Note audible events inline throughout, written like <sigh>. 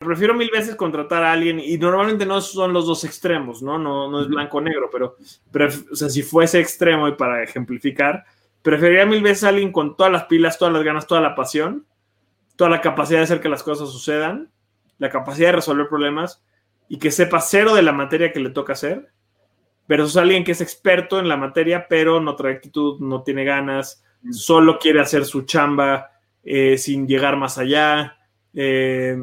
prefiero mil veces contratar a alguien y normalmente no son los dos extremos, ¿no? No, no es blanco-negro, pero, o sea, si fuese extremo y para ejemplificar, preferiría mil veces a alguien con todas las pilas, todas las ganas, toda la pasión, toda la capacidad de hacer que las cosas sucedan, la capacidad de resolver problemas y que sepa cero de la materia que le toca hacer, versus alguien que es experto en la materia, pero no trae actitud, no tiene ganas, solo quiere hacer su chamba eh, sin llegar más allá. Eh,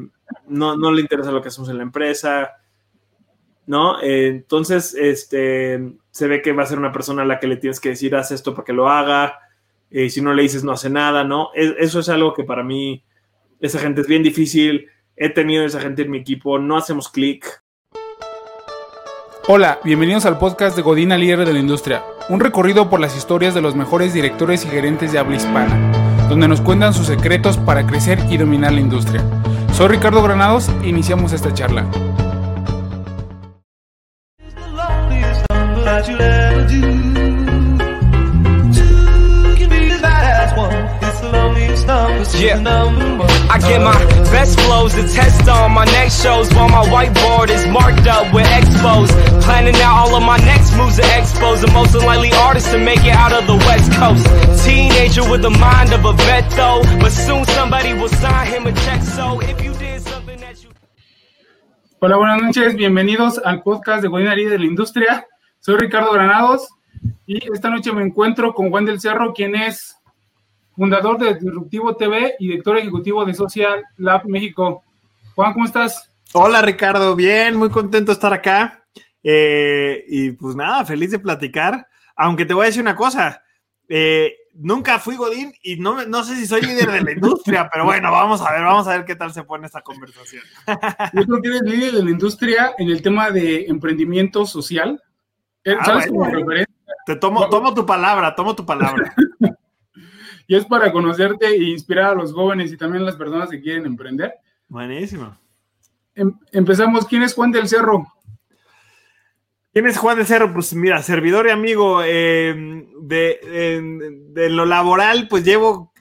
no, no le interesa lo que hacemos en la empresa, ¿no? Entonces, este, se ve que va a ser una persona a la que le tienes que decir, haz esto para que lo haga, y eh, si no le dices, no hace nada, ¿no? eso es algo que para mí, esa gente es bien difícil, he tenido esa gente en mi equipo, no hacemos clic. Hola, bienvenidos al podcast de Godina Líder de la Industria, un recorrido por las historias de los mejores directores y gerentes de habla hispana, donde nos cuentan sus secretos para crecer y dominar la industria. Soy Ricardo Granados iniciamos esta charla. Yeah. I get my best flows to test on my next shows while my whiteboard is marked up with expos. Planning out all of my next moves to expose the most unlikely artist to make it out of the West Coast. Teenager with the mind of a vet though, but soon somebody will sign him a check. So if you did something that you. Hola, buenas noches, bienvenidos al podcast de Godinarí de la Industria. Soy Ricardo Granados y esta noche me encuentro con Juan del Cerro, quien es fundador de Disruptivo TV y director ejecutivo de Social Lab México. Juan, ¿cómo estás? Hola Ricardo, bien, muy contento de estar acá. Eh, y pues nada, feliz de platicar. Aunque te voy a decir una cosa, eh, nunca fui Godín y no, no sé si soy líder de la industria, pero bueno, vamos a ver, vamos a ver qué tal se pone esta conversación. Yo creo que eres líder de la industria en el tema de emprendimiento social. Eh, ah, te tomo, tomo tu palabra, tomo tu palabra. Y es para conocerte e inspirar a los jóvenes y también a las personas que quieren emprender. Buenísimo. Em, empezamos. ¿Quién es Juan del Cerro? ¿Quién es Juan del Cerro? Pues mira, servidor y amigo em, de, lo laboral, pues llevo,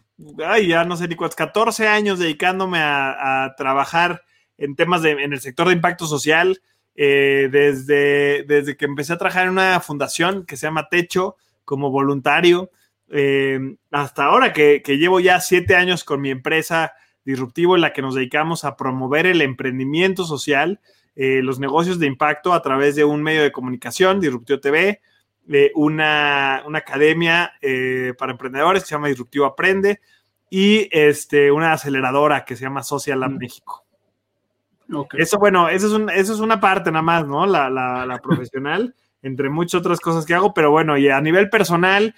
ay, ya no sé ni cuántos, 14 años dedicándome a, trabajar en temas de, en el sector de impacto social. Eh, desde, desde que empecé a trabajar en una fundación que se llama Techo como voluntario. Eh, hasta ahora que, llevo ya siete años con mi empresa Disruptivo en la que nos dedicamos a promover el emprendimiento social, eh, los negocios de impacto a través de un medio de comunicación, Disruptivo TV, eh, una, academia para emprendedores que se llama Disruptivo Aprende y este, una aceleradora que se llama Social Lab mm. México. Eso, bueno, eso es, eso es una parte nada más, ¿no? La, la <laughs> profesional, entre muchas otras cosas que hago, pero bueno, y a nivel personal,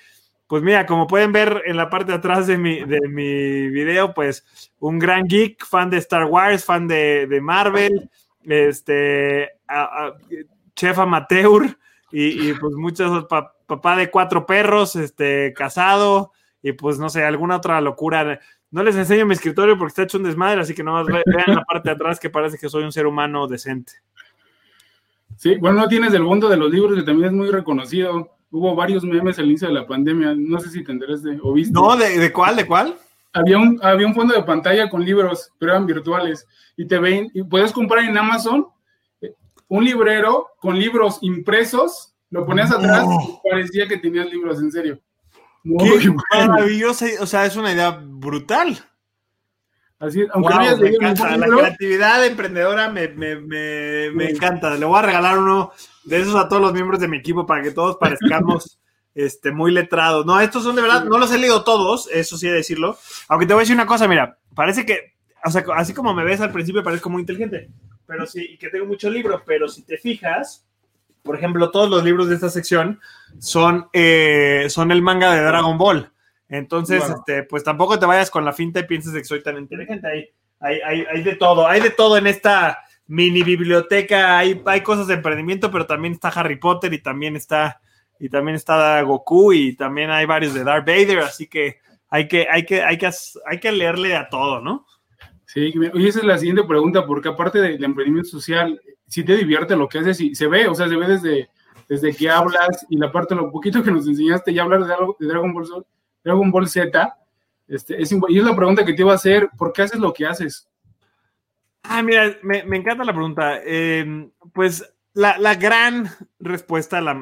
pues mira, como pueden ver en la parte de atrás de mi, de mi video, pues un gran geek, fan de Star Wars, fan de, Marvel, este, chef amateur y, pues muchos, papá de cuatro perros, este, casado y pues no sé, alguna otra locura. No les enseño mi escritorio porque está hecho un desmadre, así que no vean la parte de atrás que parece que soy un ser humano decente. Sí, bueno, no tienes el mundo de los libros que también es muy reconocido hubo varios memes al inicio de la pandemia. No sé si te enteraste o viste. No, ¿de, cuál? ¿De cuál? Había un, había un fondo de pantalla con libros, pero eran virtuales. Y te ven, y puedes comprar en Amazon eh, un librero con libros impresos, lo ponías atrás y parecía que tenías libros en serio. Qué maravilloso, o sea, es una idea brutal. Así, aunque no hayas me encanta. La creatividad emprendedora me, me, me, me encanta. Le voy a regalar uno de esos a todos los miembros de mi equipo para que todos parezcamos <laughs> este, muy letrados. No, estos son de verdad, no los he leído todos, eso sí de decirlo. Aunque te voy a decir una cosa, mira, parece que, o sea, así como me ves al principio, parezco muy inteligente, pero sí, y que tengo muchos libros, pero si te fijas, por ejemplo, todos los libros de esta sección son, eh, son el manga de Dragon Ball. Entonces, este, pues tampoco te vayas con la finta y pienses que soy tan inteligente. Hay, hay, hay, hay, de todo, hay de todo en esta mini biblioteca. Hay, hay cosas de emprendimiento, pero también está Harry Potter y también está, y también está Goku y también hay varios de Darth Vader. Así que hay que, hay que, hay que, hay que leerle a todo, ¿no? Sí, y esa es la siguiente pregunta, porque aparte del emprendimiento social, si te divierte lo que haces y se ve, o sea, se ve desde, desde que hablas y la parte, lo poquito que nos enseñaste ya hablar de, de Dragon Ball Dragon Ball Z. Este, es, y es la pregunta que te iba a hacer, ¿por qué haces lo que haces? Ah, mira, me, encanta la pregunta. Em, pues la, gran respuesta, la,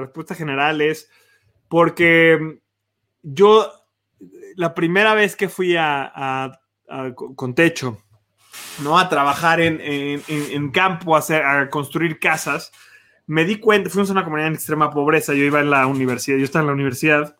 respuesta general es porque yo, la primera vez que fui a, con techo, ¿no? A trabajar en, campo, a, hacer, a construir casas, me di cuenta, fuimos a una comunidad en extrema pobreza, yo iba en la universidad, yo estaba en la universidad,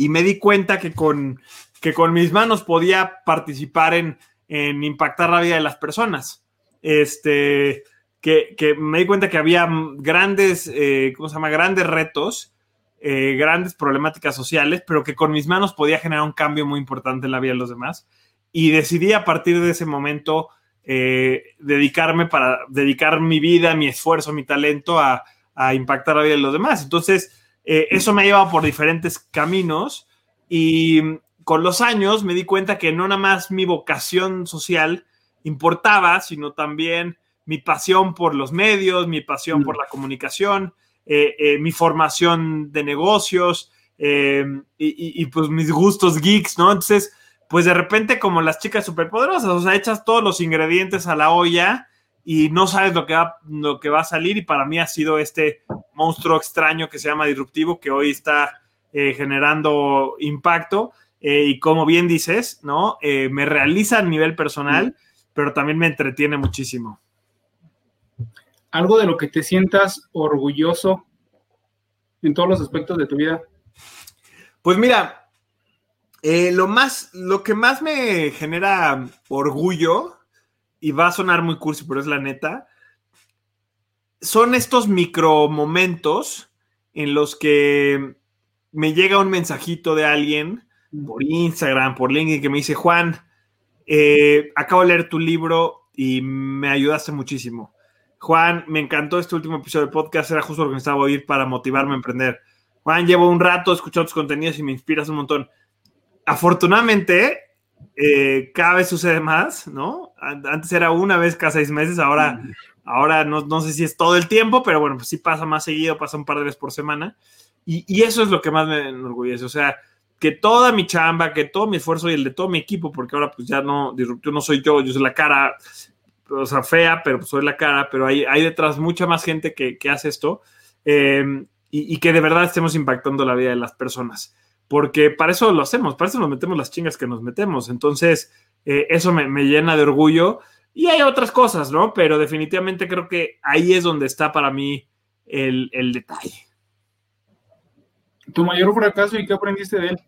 y me di cuenta que con, que con mis manos podía participar en, impactar la vida de las personas. Este, que, me di cuenta que había grandes, eh, ¿cómo se llama? Grandes retos, eh, grandes problemáticas sociales, pero que con mis manos podía generar un cambio muy importante en la vida de los demás. Y decidí a partir de ese momento eh, dedicarme para dedicar mi vida, mi esfuerzo, mi talento a, impactar la vida de los demás. Entonces, eh, eso me ha llevado por diferentes caminos y con los años me di cuenta que no nada más mi vocación social importaba, sino también mi pasión por los medios, mi pasión por mm. la comunicación, eh, mi formación de negocios y, y, pues mis gustos geeks, ¿no? Entonces, pues de repente como las chicas superpoderosas, o sea, echas todos los ingredientes a la olla y no sabes lo que va, lo que va a salir y para mí ha sido este monstruo extraño que se llama disruptivo que hoy está eh, generando impacto eh, y como bien dices, ¿no? Eh, me realiza a nivel personal, pero también me entretiene muchísimo. Algo de lo que te sientas orgulloso en todos los aspectos de tu vida. Pues mira, lo más, lo que más me genera orgullo, y va a sonar muy cursi, pero es la neta, son estos micro momentos en los que me llega un mensajito de alguien por Instagram, por LinkedIn, que me dice, Juan, eh, acabo de leer tu libro y me ayudaste muchísimo. Juan, me encantó este último episodio de podcast, era justo lo que necesitaba oír para motivarme a emprender. Juan, llevo un rato escuchando tus contenidos y me inspiras un montón afortunadamente, eh, cada vez sucede más, ¿no? Antes era una vez cada seis meses, ahora, ahora no, sé si es todo el tiempo, pero bueno, pues sí pasa más seguido, pasa un par de veces por semana. Y, eso es lo que más me enorgullece, o sea, que toda mi chamba, que todo mi esfuerzo y el de todo mi equipo, porque ahora pues ya no, disruptivo no soy yo, yo soy la cara, o sea, fea, pero pues soy la cara, pero hay, hay detrás mucha más gente que, hace esto eh, y, y que de verdad estemos impactando la vida de las personas porque para eso lo hacemos, para eso nos metemos las chingas que nos metemos. Entonces, eh, eso me, llena de orgullo. Y hay otras cosas, ¿no? Pero definitivamente creo que ahí es donde está para mí el, detalle. ¿Tu mayor fracaso y qué aprendiste de él?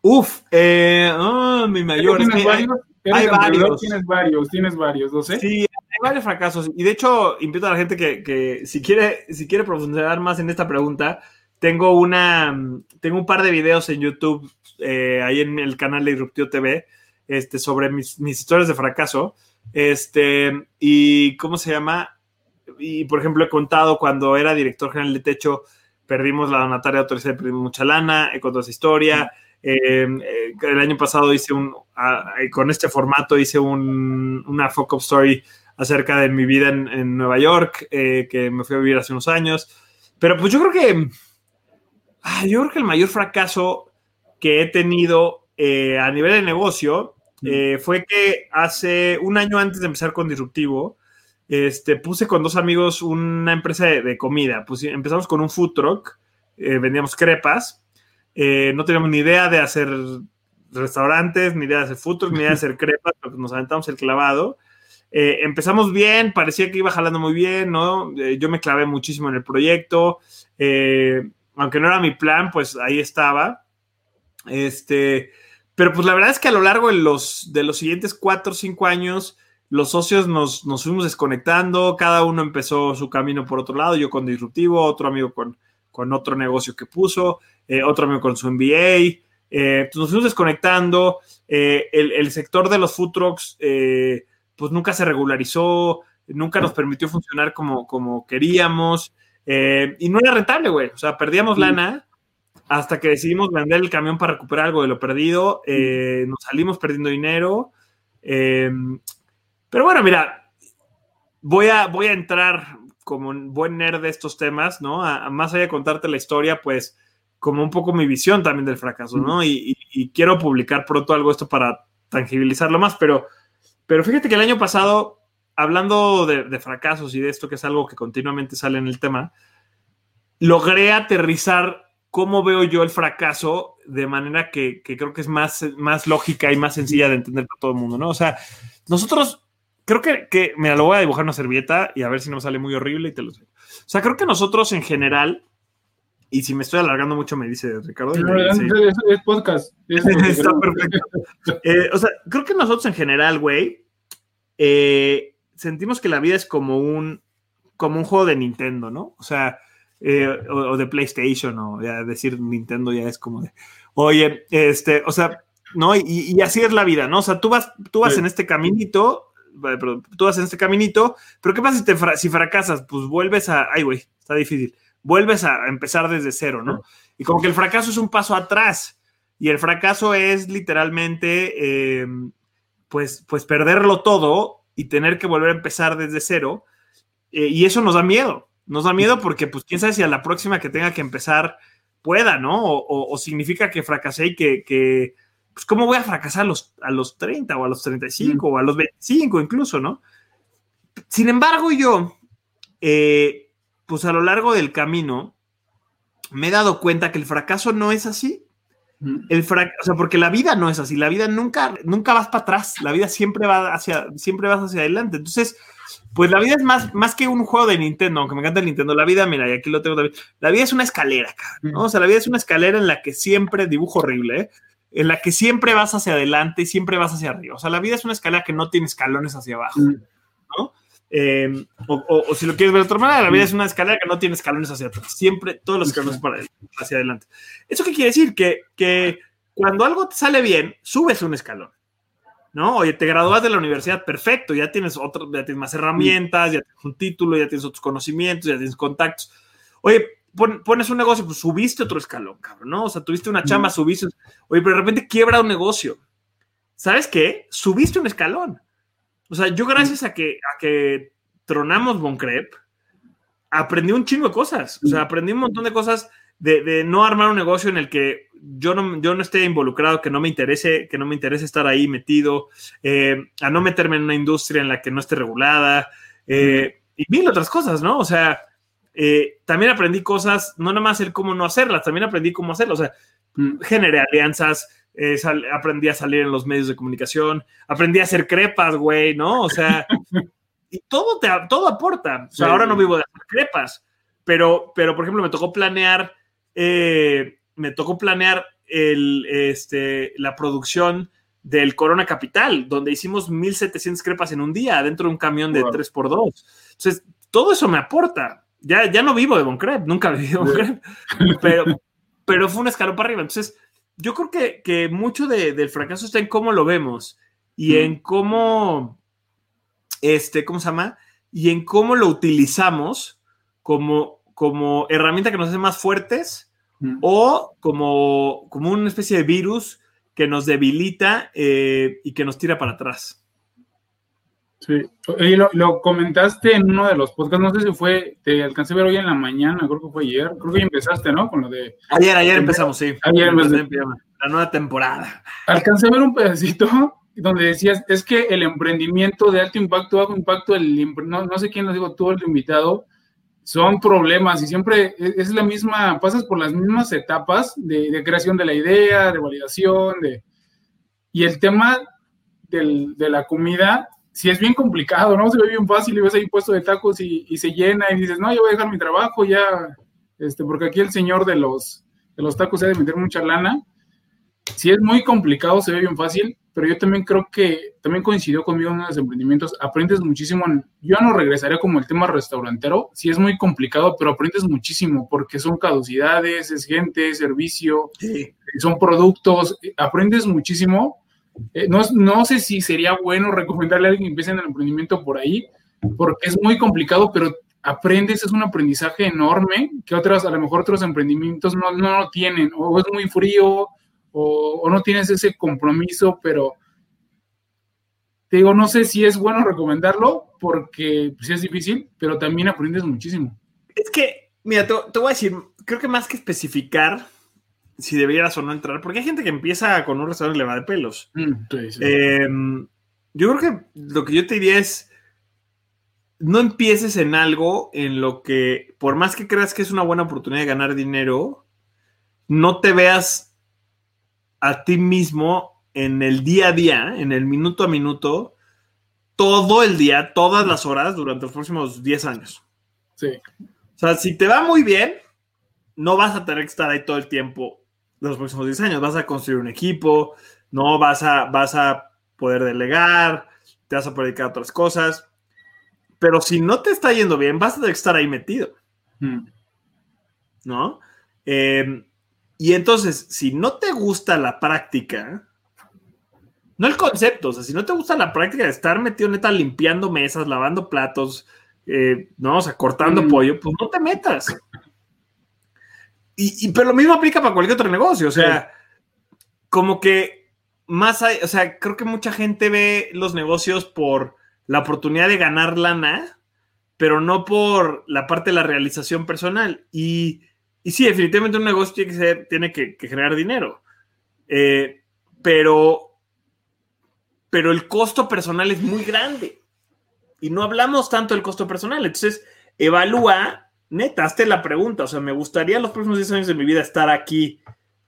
Uf, eh, oh, mi mayor. ¿Tienes varios? Hay varios. Tienes varios, tienes varios, no sé. Sí, hay varios fracasos. Y de hecho, invito a la gente que, que si, quiere, si quiere profundizar más en esta pregunta, tengo una, tengo un par de videos en YouTube, eh, ahí en el canal de Disruptivo TV, este, sobre mis, historias de fracaso. Este, y cómo se llama. Y por ejemplo, he contado cuando era director general de Techo, perdimos la donataria autorizada, perdimos mucha lana, he contado esa historia. Em, eh, el año pasado hice un, con este formato hice un, una fuck up story acerca de mi vida en, Nueva York, eh, que me fui a vivir hace unos años. Pero pues yo creo que Ah, yo creo que el mayor fracaso que he tenido eh, a nivel de negocio eh, fue que hace un año antes de empezar con Disruptivo, este, puse con dos amigos una empresa de, comida. Pues empezamos con un food truck, eh, vendíamos crepas, no teníamos ni idea de hacer restaurantes, ni idea de hacer food truck, ni idea de <laughs> hacer crepas, pero nos aventamos el clavado. empezamos bien, parecía que iba jalando muy bien, ¿no? yo me clavé muchísimo en el proyecto aunque no era mi plan, pues ahí estaba. Este, pero pues la verdad es que a lo largo de los, de los siguientes cuatro o cinco años, los socios nos, fuimos desconectando, cada uno empezó su camino por otro lado, yo con Disruptivo, otro amigo con, con otro negocio que puso, eh, otro amigo con su MBA, eh, pues nos fuimos desconectando, eh, el, sector de los food trucks pues nunca se regularizó, nunca nos permitió funcionar como, como queríamos, eh, y no era rentable, güey. O sea, perdíamos lana hasta que decidimos vender el camión para recuperar algo de lo perdido. Eh, nos salimos perdiendo dinero. Eh, pero bueno, mira, voy a, voy a entrar como un buen nerd de estos temas, ¿no? A, más allá de contarte la historia, pues como un poco mi visión también del fracaso, ¿no? Y, quiero publicar pronto algo esto para tangibilizarlo más, pero Pero fíjate que el año pasado, hablando de, de fracasos y de esto, que es algo que continuamente sale en el tema, logré aterrizar cómo veo yo el fracaso de manera que, que, creo que es más, más lógica y más sencilla de entender para todo el mundo, ¿no? O sea, nosotros, creo que, que, mira, lo voy a dibujar una servilleta y a ver si no sale muy horrible y te lo sé. O sea, creo que nosotros en general, y si me estoy alargando mucho me dice Ricardo. No, me dice, es, es, podcast. Es <laughs> Está perfecto. Eh, o sea, creo que nosotros en general, güey, eh, sentimos que la vida es como un, como un juego de Nintendo, ¿no? O sea, eh, o, o, de PlayStation, o ya decir Nintendo ya es como de, oye, este, o sea, ¿no? Y, y así es la vida, ¿no? O sea, tú vas, tú vas sí. en este caminito, tú vas en este caminito, pero ¿qué pasa si, te fra si fracasas? Pues vuelves a, ay, güey, está difícil, vuelves a empezar desde cero, ¿no? Y como que el fracaso es un paso atrás, y el fracaso es literalmente, eh, pues, pues perderlo todo y tener que volver a empezar desde cero, eh, y eso nos da miedo, nos da miedo porque, pues, quién sabe si a la próxima que tenga que empezar pueda, ¿no? O, o, o significa que fracasé y que, que, pues, ¿cómo voy a fracasar a los, a los 30 o a los 35 mm. o a los 25 incluso, ¿no? Sin embargo, yo, eh, pues a lo largo del camino, me he dado cuenta que el fracaso no es así. El frac o sea, porque la vida no es así, la vida nunca, nunca vas para atrás, la vida siempre va hacia, siempre vas hacia adelante. Entonces, pues la vida es más, más que un juego de Nintendo, aunque me encanta el Nintendo. La vida, mira, y aquí lo tengo también. La vida es una escalera, ¿no? O sea, la vida es una escalera en la que siempre, dibujo horrible, ¿eh? en la que siempre vas hacia adelante y siempre vas hacia arriba. O sea, la vida es una escalera que no tiene escalones hacia abajo, ¿no? Eh, o, o, o, si lo quieres ver de otra manera, la vida es una escalera que no tiene escalones hacia atrás. Siempre, todos los escalones para hacia adelante. ¿Eso qué quiere decir? Que, que cuando algo te sale bien, subes un escalón. ¿No? Oye, te gradúas de la universidad, perfecto, ya tienes otro, ya tienes más herramientas, ya tienes un título, ya tienes otros conocimientos, ya tienes contactos. Oye, pon, pones un negocio, pues subiste otro escalón, cabrón, ¿no? O sea, tuviste una chamba, subiste. Oye, pero de repente quiebra un negocio. ¿Sabes qué? Subiste un escalón. O sea, yo gracias a que, a que tronamos Boncrep, aprendí un chingo de cosas. O sea, aprendí un montón de cosas de, de, no armar un negocio en el que yo no, yo no esté involucrado, que no me interese, que no me interese estar ahí metido, eh, a no meterme en una industria en la que no esté regulada, eh, y mil otras cosas, ¿no? O sea, eh, también aprendí cosas, no nada más el cómo no hacerlas, también aprendí cómo hacerlas, o sea, generé alianzas, sal, aprendí a salir en los medios de comunicación, aprendí a hacer crepas, güey, ¿no? O sea, <laughs> y todo, te, todo aporta. O sea, sí. ahora no vivo de hacer crepas, pero, pero, por ejemplo, me tocó planear eh, me tocó planear el, este, la producción del Corona Capital, donde hicimos 1700 crepas en un día dentro de un camión de wow. 3x2. Entonces, todo eso me aporta. Ya, ya no vivo de Boncrep, nunca viví de Boncrep, <laughs> pero, pero fue un escalón para arriba. Entonces, yo creo que, que mucho de, del fracaso está en cómo lo vemos y mm. en cómo, este, ¿cómo se llama? Y en cómo lo utilizamos como, como herramienta que nos hace más fuertes Mm. o como, como una especie de virus que nos debilita eh, y que nos tira para atrás. Sí, y lo, lo, comentaste en uno de los podcasts, no sé si fue, te alcancé a ver hoy en la mañana, creo que fue ayer, creo que empezaste, ¿no? Con lo de... Ayer, ayer empezamos, sí. Ayer empecé. La nueva temporada. Alcancé a ver un pedacito <laughs> donde decías, es que el emprendimiento de alto impacto, bajo impacto, el, no, no sé quién nos dijo, tú el invitado, son problemas y siempre es la misma, pasas por las mismas etapas de, de creación de la idea, de validación, de... Y el tema del, de la comida, si es bien complicado, ¿no? Se ve bien fácil y ves ahí puesto de tacos y, y, se llena y dices, no, yo voy a dejar mi trabajo ya, este, porque aquí el señor de los, de los tacos se ha de meter mucha lana. Si es muy complicado, se ve bien fácil, pero yo también creo que también coincidió conmigo en los emprendimientos, aprendes muchísimo, yo no regresaría como el tema restaurantero, sí es muy complicado, pero aprendes muchísimo porque son caducidades, es gente, servicio, sí. son productos, aprendes muchísimo. Eh, no, no sé si sería bueno recomendarle a alguien que empiece en el emprendimiento por ahí, porque es muy complicado, pero aprendes, es un aprendizaje enorme que otras, a lo mejor otros emprendimientos no, no lo tienen, o es muy frío, o, o, no tienes ese compromiso, pero te digo, no sé si es bueno recomendarlo porque pues, es difícil, pero también aprendes muchísimo. Es que, mira, te, te, voy a decir, creo que más que especificar si debieras o no entrar, porque hay gente que empieza con un restaurante y le va de pelos. Mm, sí, sí. Eh, yo creo que lo que yo te diría es, no empieces en algo en lo que, por más que creas que es una buena oportunidad de ganar dinero, no te veas a ti mismo en el día a día, en el minuto a minuto, todo el día, todas las horas durante los próximos 10 años. Sí. O sea, si te va muy bien, no vas a tener que estar ahí todo el tiempo de los próximos 10 años. Vas a construir un equipo, no vas a, vas a poder delegar, te vas a poder dedicar a otras cosas. Pero si no te está yendo bien, vas a tener que estar ahí metido. Mm. ¿No? Eh, y entonces, si no te gusta la práctica, no el concepto, o sea, si no te gusta la práctica de estar metido neta limpiando mesas, lavando platos, eh, no, o sea, cortando Mm. pollo, pues no te metas. Y, y- pero lo mismo aplica para cualquier otro negocio, o sea, como que más hay, o sea, creo que mucha gente ve los negocios por la oportunidad de ganar lana, pero no por la parte de la realización personal. Y, y sí, definitivamente un negocio tiene que, ser- tiene que, que generar dinero. Eh, pero, pero el costo personal es muy grande. Y no hablamos tanto del costo personal. Entonces, evalúa, neta, hazte la pregunta. O sea, me gustaría los próximos 10 años de mi vida estar aquí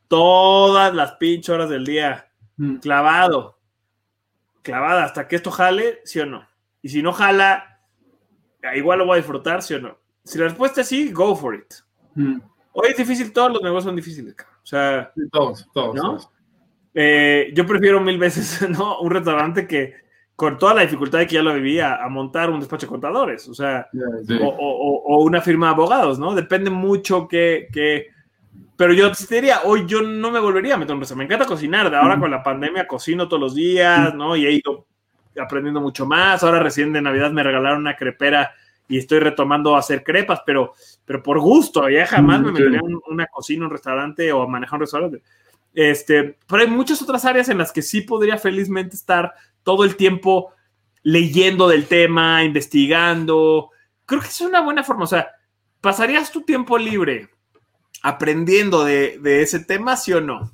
todas las pinches horas del día, Mm. clavado, clavada, hasta que esto jale, sí o no. Y si no jala, igual lo voy a disfrutar, sí o no. Si la respuesta es sí, go for it. Mm. Hoy es difícil, todos los negocios son difíciles, cabrón. O sea, Sí, Todos, todos. ¿No? todos. eh, yo prefiero mil veces <laughs> ¿no? un restaurante que con toda la dificultad de que ya lo vivía a montar un despacho de contadores, o sea, sí. o, o- o- o una firma de abogados, ¿no? Depende mucho que, que- Pero yo te diría, hoy yo no me volvería a meter un restaurante. Me encanta cocinar, de ahora con la pandemia cocino todos los días, ¿no? Y he ido aprendiendo mucho más. Ahora recién de Navidad me regalaron una crepera y estoy retomando a hacer crepas, pero, pero por gusto, ya jamás Mm, me metería en una cocina, un restaurante o a manejar un restaurante. Este, pero hay muchas otras áreas en las que sí podría felizmente estar todo el tiempo leyendo del tema, investigando. Creo que es una buena forma. O sea, ¿pasarías tu tiempo libre aprendiendo de, de ese tema, sí o no?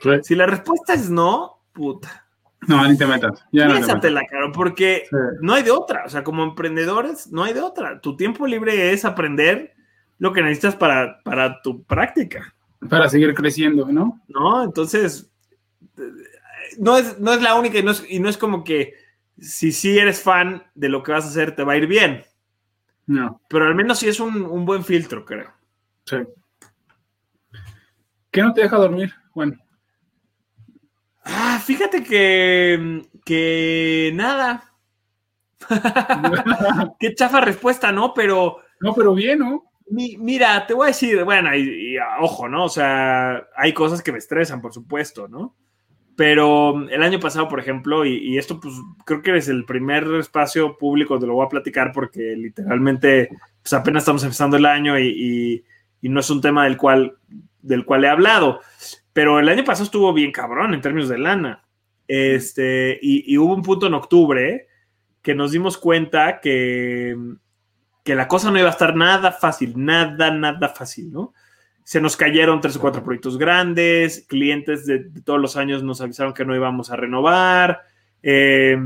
Sí. Si la respuesta es no, puta, No, ni te metas. Ya no te metas. piénsatela, caro, porque Sí. no hay de otra. O sea, como emprendedores, no hay de otra. Tu tiempo libre es aprender lo que necesitas para, para tu práctica. Para seguir creciendo, ¿no? ¿no? Entonces, no es, no es la única y no es, y no es como que si sí eres fan de lo que vas a hacer, te va a ir bien, No. pero al menos sí es un, un buen filtro, creo. Sí. ¿Qué no te deja dormir? Bueno, Ah, fíjate que, que nada. <laughs> Qué chafa respuesta, ¿no? Pero no, pero bien, ¿no? mi- mira, te voy a decir, bueno, y, y, ojo, ¿no? O sea, hay cosas que me estresan, por supuesto, ¿no? Pero el año pasado, por ejemplo, y, y esto pues creo que es el primer espacio público donde lo voy a platicar porque literalmente pues apenas estamos empezando el año y, y- y no es un tema del cual, del cual he hablado. Pero el año pasado estuvo bien cabrón en términos de lana. Este, y, hubo un punto en octubre que nos dimos cuenta que, que la cosa no iba a estar nada fácil, nada, nada fácil, ¿no? Se nos cayeron tres o cuatro proyectos grandes, clientes de, todos los años nos avisaron que no íbamos a renovar. eh,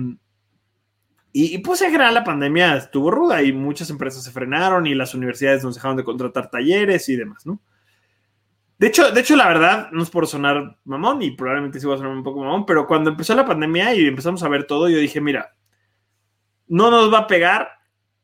y, y, pues en general la pandemia estuvo ruda y muchas empresas se frenaron y las universidades nos dejaron de contratar talleres y demás, ¿no? De hecho, de hecho, la verdad, no es por sonar mamón y probablemente sí va a sonar un poco mamón, pero cuando empezó la pandemia y empezamos a ver todo, yo dije, mira, no nos va a pegar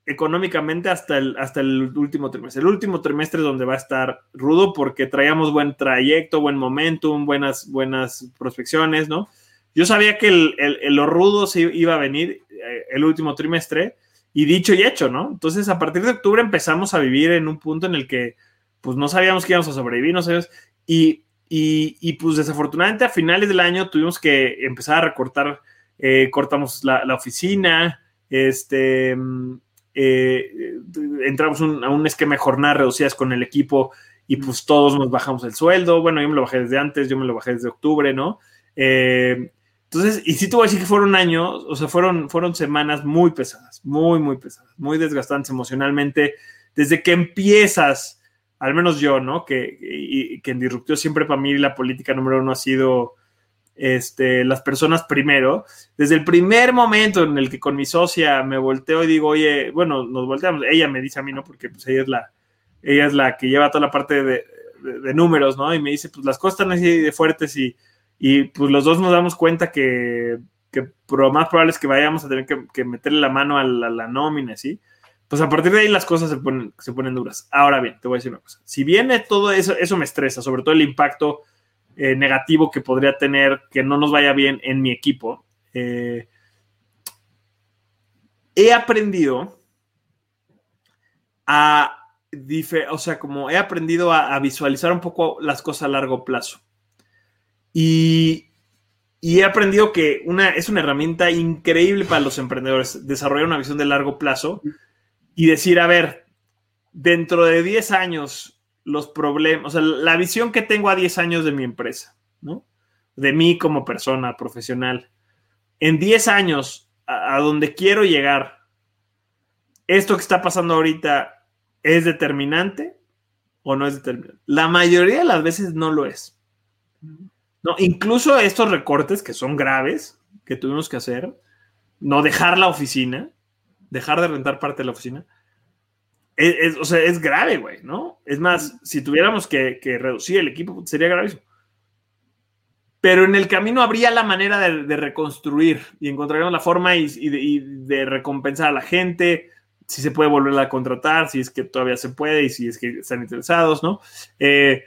económicamente hasta el, hasta el último trimestre. El último trimestre es donde va a estar rudo porque traíamos buen trayecto, buen momentum, buenas, buenas prospecciones, ¿no? Yo sabía que el, el, lo rudo se iba a venir eh, el último trimestre y dicho y hecho, ¿no? Entonces, a partir de octubre empezamos a vivir en un punto en el que, pues, no sabíamos que íbamos a sobrevivir, no sabíamos, y, y, y pues, desafortunadamente a finales del año tuvimos que empezar a recortar, eh, cortamos la, la oficina, este, eh, entramos un, a un esquema de jornadas reducidas con el equipo y pues todos nos bajamos el sueldo. Bueno, yo me lo bajé desde antes, yo me lo bajé desde octubre, ¿no? Eh, entonces, y sí te voy a decir que fueron años, o sea, fueron, fueron semanas muy pesadas, muy, muy pesadas, muy desgastantes emocionalmente. Desde que empiezas, al menos yo, ¿no? Que, y, que en Disruptivo siempre para mí la política número uno ha sido este, las personas primero. Desde el primer momento en el que con mi socia me volteo y digo, oye, bueno, nos volteamos, ella me dice a mí, ¿no? Porque pues ella es la, ella es la que lleva toda la parte de, de, números, ¿no? Y me dice, pues las cosas están así de fuertes y, y pues los dos nos damos cuenta que, que lo más probable es que vayamos a tener que, meterle la mano a la, nómina, ¿sí? Pues a partir de ahí las cosas se ponen, se ponen duras. Ahora bien, te voy a decir una cosa. Si viene todo eso, eso me estresa, sobre todo el impacto eh, negativo que podría tener que no nos vaya bien en mi equipo. Eh, he aprendido a o sea, como he aprendido a, visualizar un poco las cosas a largo plazo. Y, he aprendido que una, es una herramienta increíble para los emprendedores desarrollar una visión de largo plazo y decir, a ver, dentro de 10 años, los problemas, o sea, la visión que tengo a 10 años de mi empresa, ¿no? De mí como persona profesional. En 10 años, a donde quiero llegar, esto que está pasando ahorita ¿Es determinante o no es determinante? La mayoría de las veces no lo es. No, incluso estos recortes que son graves, que tuvimos que hacer, no dejar la oficina, dejar de rentar parte de la oficina, es, o sea, es grave, güey, ¿no? Es más, si tuviéramos que, reducir el equipo, sería gravísimo. Pero en el camino habría la manera de, reconstruir y encontraríamos la forma y, y de recompensar a la gente, si se puede volver a contratar, si es que todavía se puede y si es que están interesados, ¿no? Eh,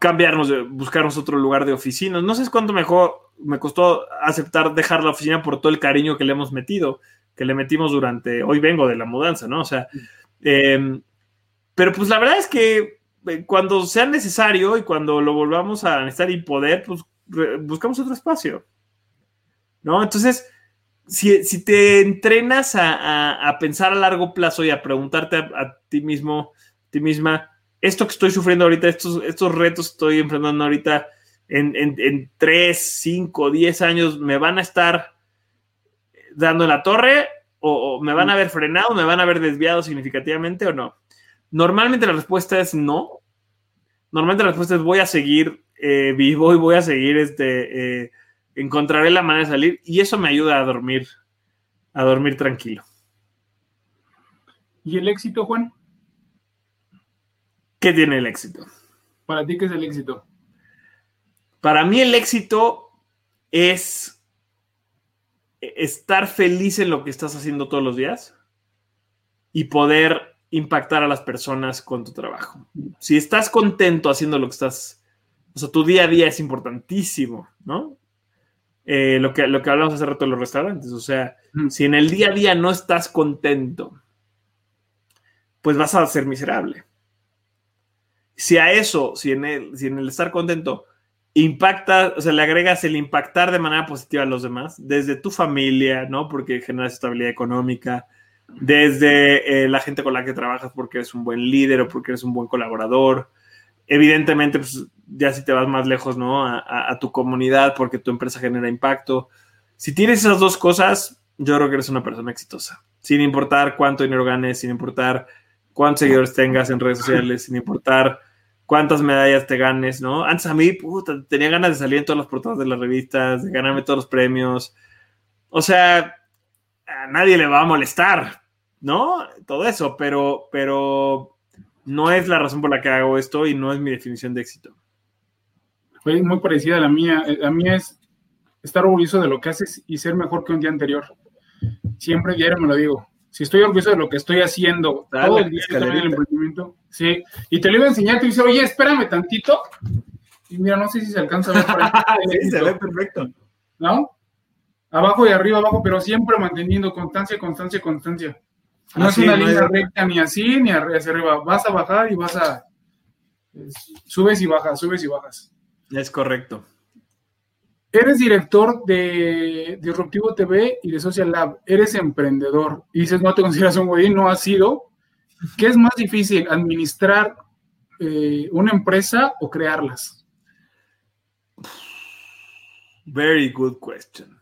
cambiarnos, buscarnos otro lugar de oficina. No sé cuánto mejor me costó aceptar dejar la oficina por todo el cariño que le hemos metido, que le metimos durante, hoy vengo de la mudanza, ¿no? O sea, em, pero pues la verdad es que eh, cuando sea necesario y cuando lo volvamos a necesitar y poder, pues buscamos otro espacio, ¿no? Entonces, si, te entrenas a, pensar a largo plazo y a preguntarte a, ti mismo, a ti misma, esto que estoy sufriendo ahorita, estos, estos retos que estoy enfrentando ahorita, en, en, 3, 5, 10 años, ¿me van a estar dando en la torre? O, me van a haber frenado? ¿Me van a haber desviado significativamente o no? Normalmente la respuesta es no. Normalmente la respuesta es voy a seguir eh, <laughs> vivo y voy a seguir este, eh, encontraré la manera de salir y eso me ayuda a dormir, a dormir tranquilo. ¿Y el éxito, Juan? ¿Qué tiene el éxito? Para ti, ¿qué es el éxito? Para mí el éxito es estar feliz en lo que estás haciendo todos los días y poder impactar a las personas con tu trabajo. Si estás contento haciendo lo que estás, o sea, tu día a día es importantísimo, ¿no? Eh, lo, que, lo que hablamos hace rato de los restaurantes. O sea, si en el día a día no estás contento, pues vas a ser miserable. Si a eso, si en el, si en el estar contento impacta, o sea, le agregas el impactar de manera positiva a los demás, desde tu familia, ¿no? Porque generas estabilidad económica, desde eh, la gente con la que trabajas porque eres un buen líder o porque eres un buen colaborador, evidentemente, pues ya si te vas más lejos, ¿no? A, tu comunidad porque tu empresa genera impacto. Si tienes esas dos cosas, yo creo que eres una persona exitosa. Sin importar cuánto dinero ganes, sin importar cuántos seguidores tengas en redes sociales, sin importar cuántas medallas te ganes, ¿no? Antes a mí, tenía ganas de salir en todas las portadas de las revistas, de ganarme todos los premios. O sea, a nadie le va a molestar, ¿no? Todo eso, pero, pero no es la razón por la que hago esto y no es mi definición de éxito. Fue muy parecida a la mía. La mía es estar orgulloso de lo que haces y ser mejor que un día anterior. Siempre diario me lo digo. Si estoy orgulloso de lo que estoy haciendo todo el día el emprendimiento, sí. Y te lo iba a enseñar, te dice, oye, espérame tantito. Y mira, no sé si se alcanza a ver por <laughs> sí, se ve perfecto. ¿No? Abajo y arriba, abajo, pero siempre manteniendo constancia, constancia, constancia. No es una línea recta ni así ni hacia arriba. Vas a bajar y vas a. Subes y bajas, subes y bajas. Es correcto. Eres director de Disruptivo TV y de Social Lab. Eres emprendedor. Y dices, no te consideras un güey, no has sido. ¿Qué es más difícil, administrar eh, una empresa o crearlas? Very good question.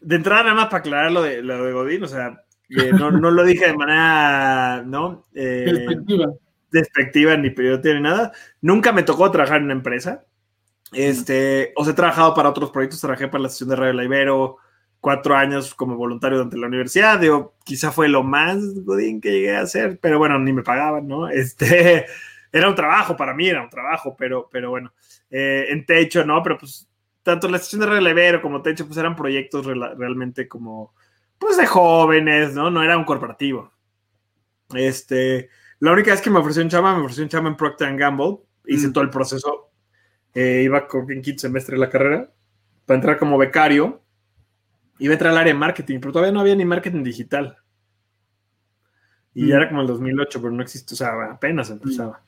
De entrada, nada más para aclarar lo de, lo de Godín, o sea, no, lo dije de manera, ¿no? Eh, despectiva. Despectiva, ni periodista ni nada. Nunca me tocó trabajar en una empresa. Este, os he trabajado para otros proyectos, trabajé para la estación de Radio La Ibero, cuatro años como voluntario durante la universidad, digo, quizá fue lo más godín que llegué a hacer, pero bueno, ni me pagaban, ¿no? <laughs> Este, era un trabajo para mí, era un trabajo, pero, pero bueno, eh, en techo, ¿no? Pero pues tanto la estación de Radio La Ibero como techo, pues eran proyectos realmente como, pues de jóvenes, ¿no? No era un corporativo. Este, la única vez que me ofreció un chama, me ofreció un chama en Procter Gamble, hice mm. todo el proceso eh, iba en quinto semestre de la carrera, para entrar como becario, iba a entrar al área de marketing, pero todavía no había ni marketing digital. Y ya mm. era como el 2008, pero no existe, o sea, apenas empezaba.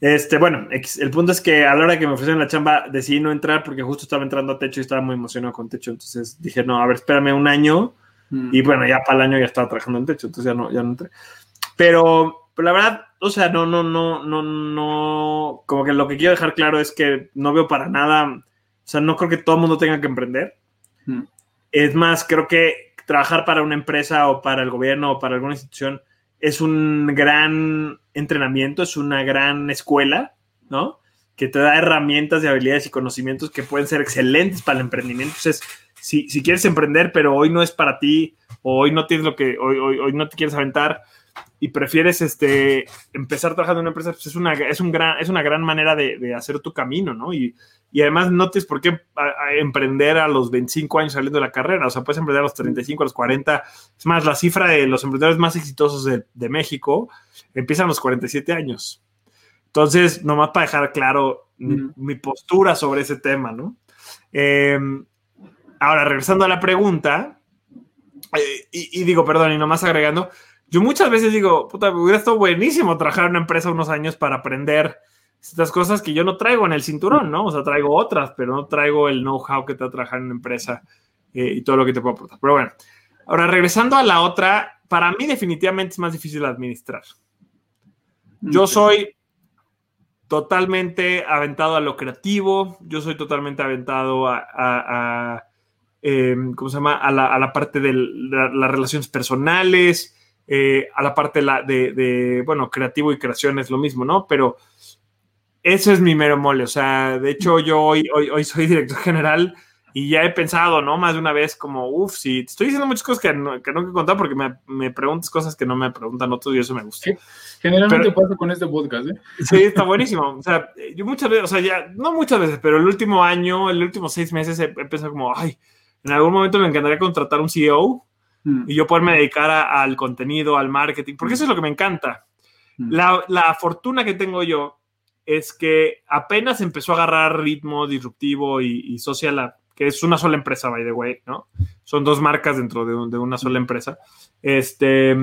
Este, bueno, el punto es que a la hora que me ofrecieron la chamba decidí no entrar porque justo estaba entrando a techo y estaba muy emocionado con techo. Entonces dije, no, a ver, espérame un año. Mm. Y bueno, ya para el año ya estaba trabajando en techo, entonces ya no, ya no entré. Pero pero la verdad, o sea, no, no, no, no, no. Como que lo que quiero dejar claro es que no veo para nada. O sea, no creo que todo el mundo tenga que emprender. Hmm. Es más, creo que trabajar para una empresa o para el gobierno o para alguna institución es un gran entrenamiento, es una gran escuela, ¿no? Que te da herramientas y habilidades y conocimientos que pueden ser excelentes para el emprendimiento. Entonces, si, si quieres emprender, pero hoy no es para ti, o hoy no tienes lo que, hoy, hoy, hoy no te quieres aventar, y prefieres este, empezar trabajando en una empresa, pues es una, es un gran, es una gran manera de, hacer tu camino, ¿no? Y, y además no tienes por qué emprender a los 25 años saliendo de la carrera, o sea, puedes emprender a los 35, a los 40. Es más, la cifra de los emprendedores más exitosos de, de México empiezan a los 47 años. Entonces, nomás para dejar claro mi, postura sobre ese tema, ¿no? Em, ahora, regresando a la pregunta, eh, y, y, digo, perdón, y nomás agregando, yo muchas veces digo, puta, hubiera estado buenísimo trabajar en una empresa unos años para aprender estas cosas que yo no traigo en el cinturón, ¿no? O sea, traigo otras, pero no traigo el know-how que te va a trabajar en una empresa eh, y todo lo que te puedo aportar. Pero bueno, ahora regresando a la otra, para mí definitivamente es más difícil administrar. Yo soy totalmente aventado a lo creativo, yo soy totalmente aventado a, em, ¿cómo se llama? A la, parte de las relaciones personales, eh, a la parte de, bueno, creativo y creación es lo mismo, ¿no? Pero eso es mi mero mole, o sea, de hecho yo hoy, hoy, hoy soy <laughs> director general y ya he pensado, ¿no? Más de una vez como, uff, sí, estoy diciendo muchas cosas que no, que no quiero contar porque me, me, preguntas cosas que no me preguntan otros y eso me gusta. generalmente pasa con este podcast, ¿eh? Sí, está buenísimo. O sea, yo muchas veces, o sea, ya, no muchas veces, pero el último año, el último seis meses he, he pensado como, ay, en algún momento me encantaría contratar un CEO Mm. y yo poderme dedicar al contenido, al marketing, porque eso es lo que me encanta. Mm. La, fortuna que tengo yo es que apenas empezó a agarrar ritmo disruptivo y, social, que es una sola empresa, by the way, ¿no? Son dos marcas dentro de, una sola empresa. Este,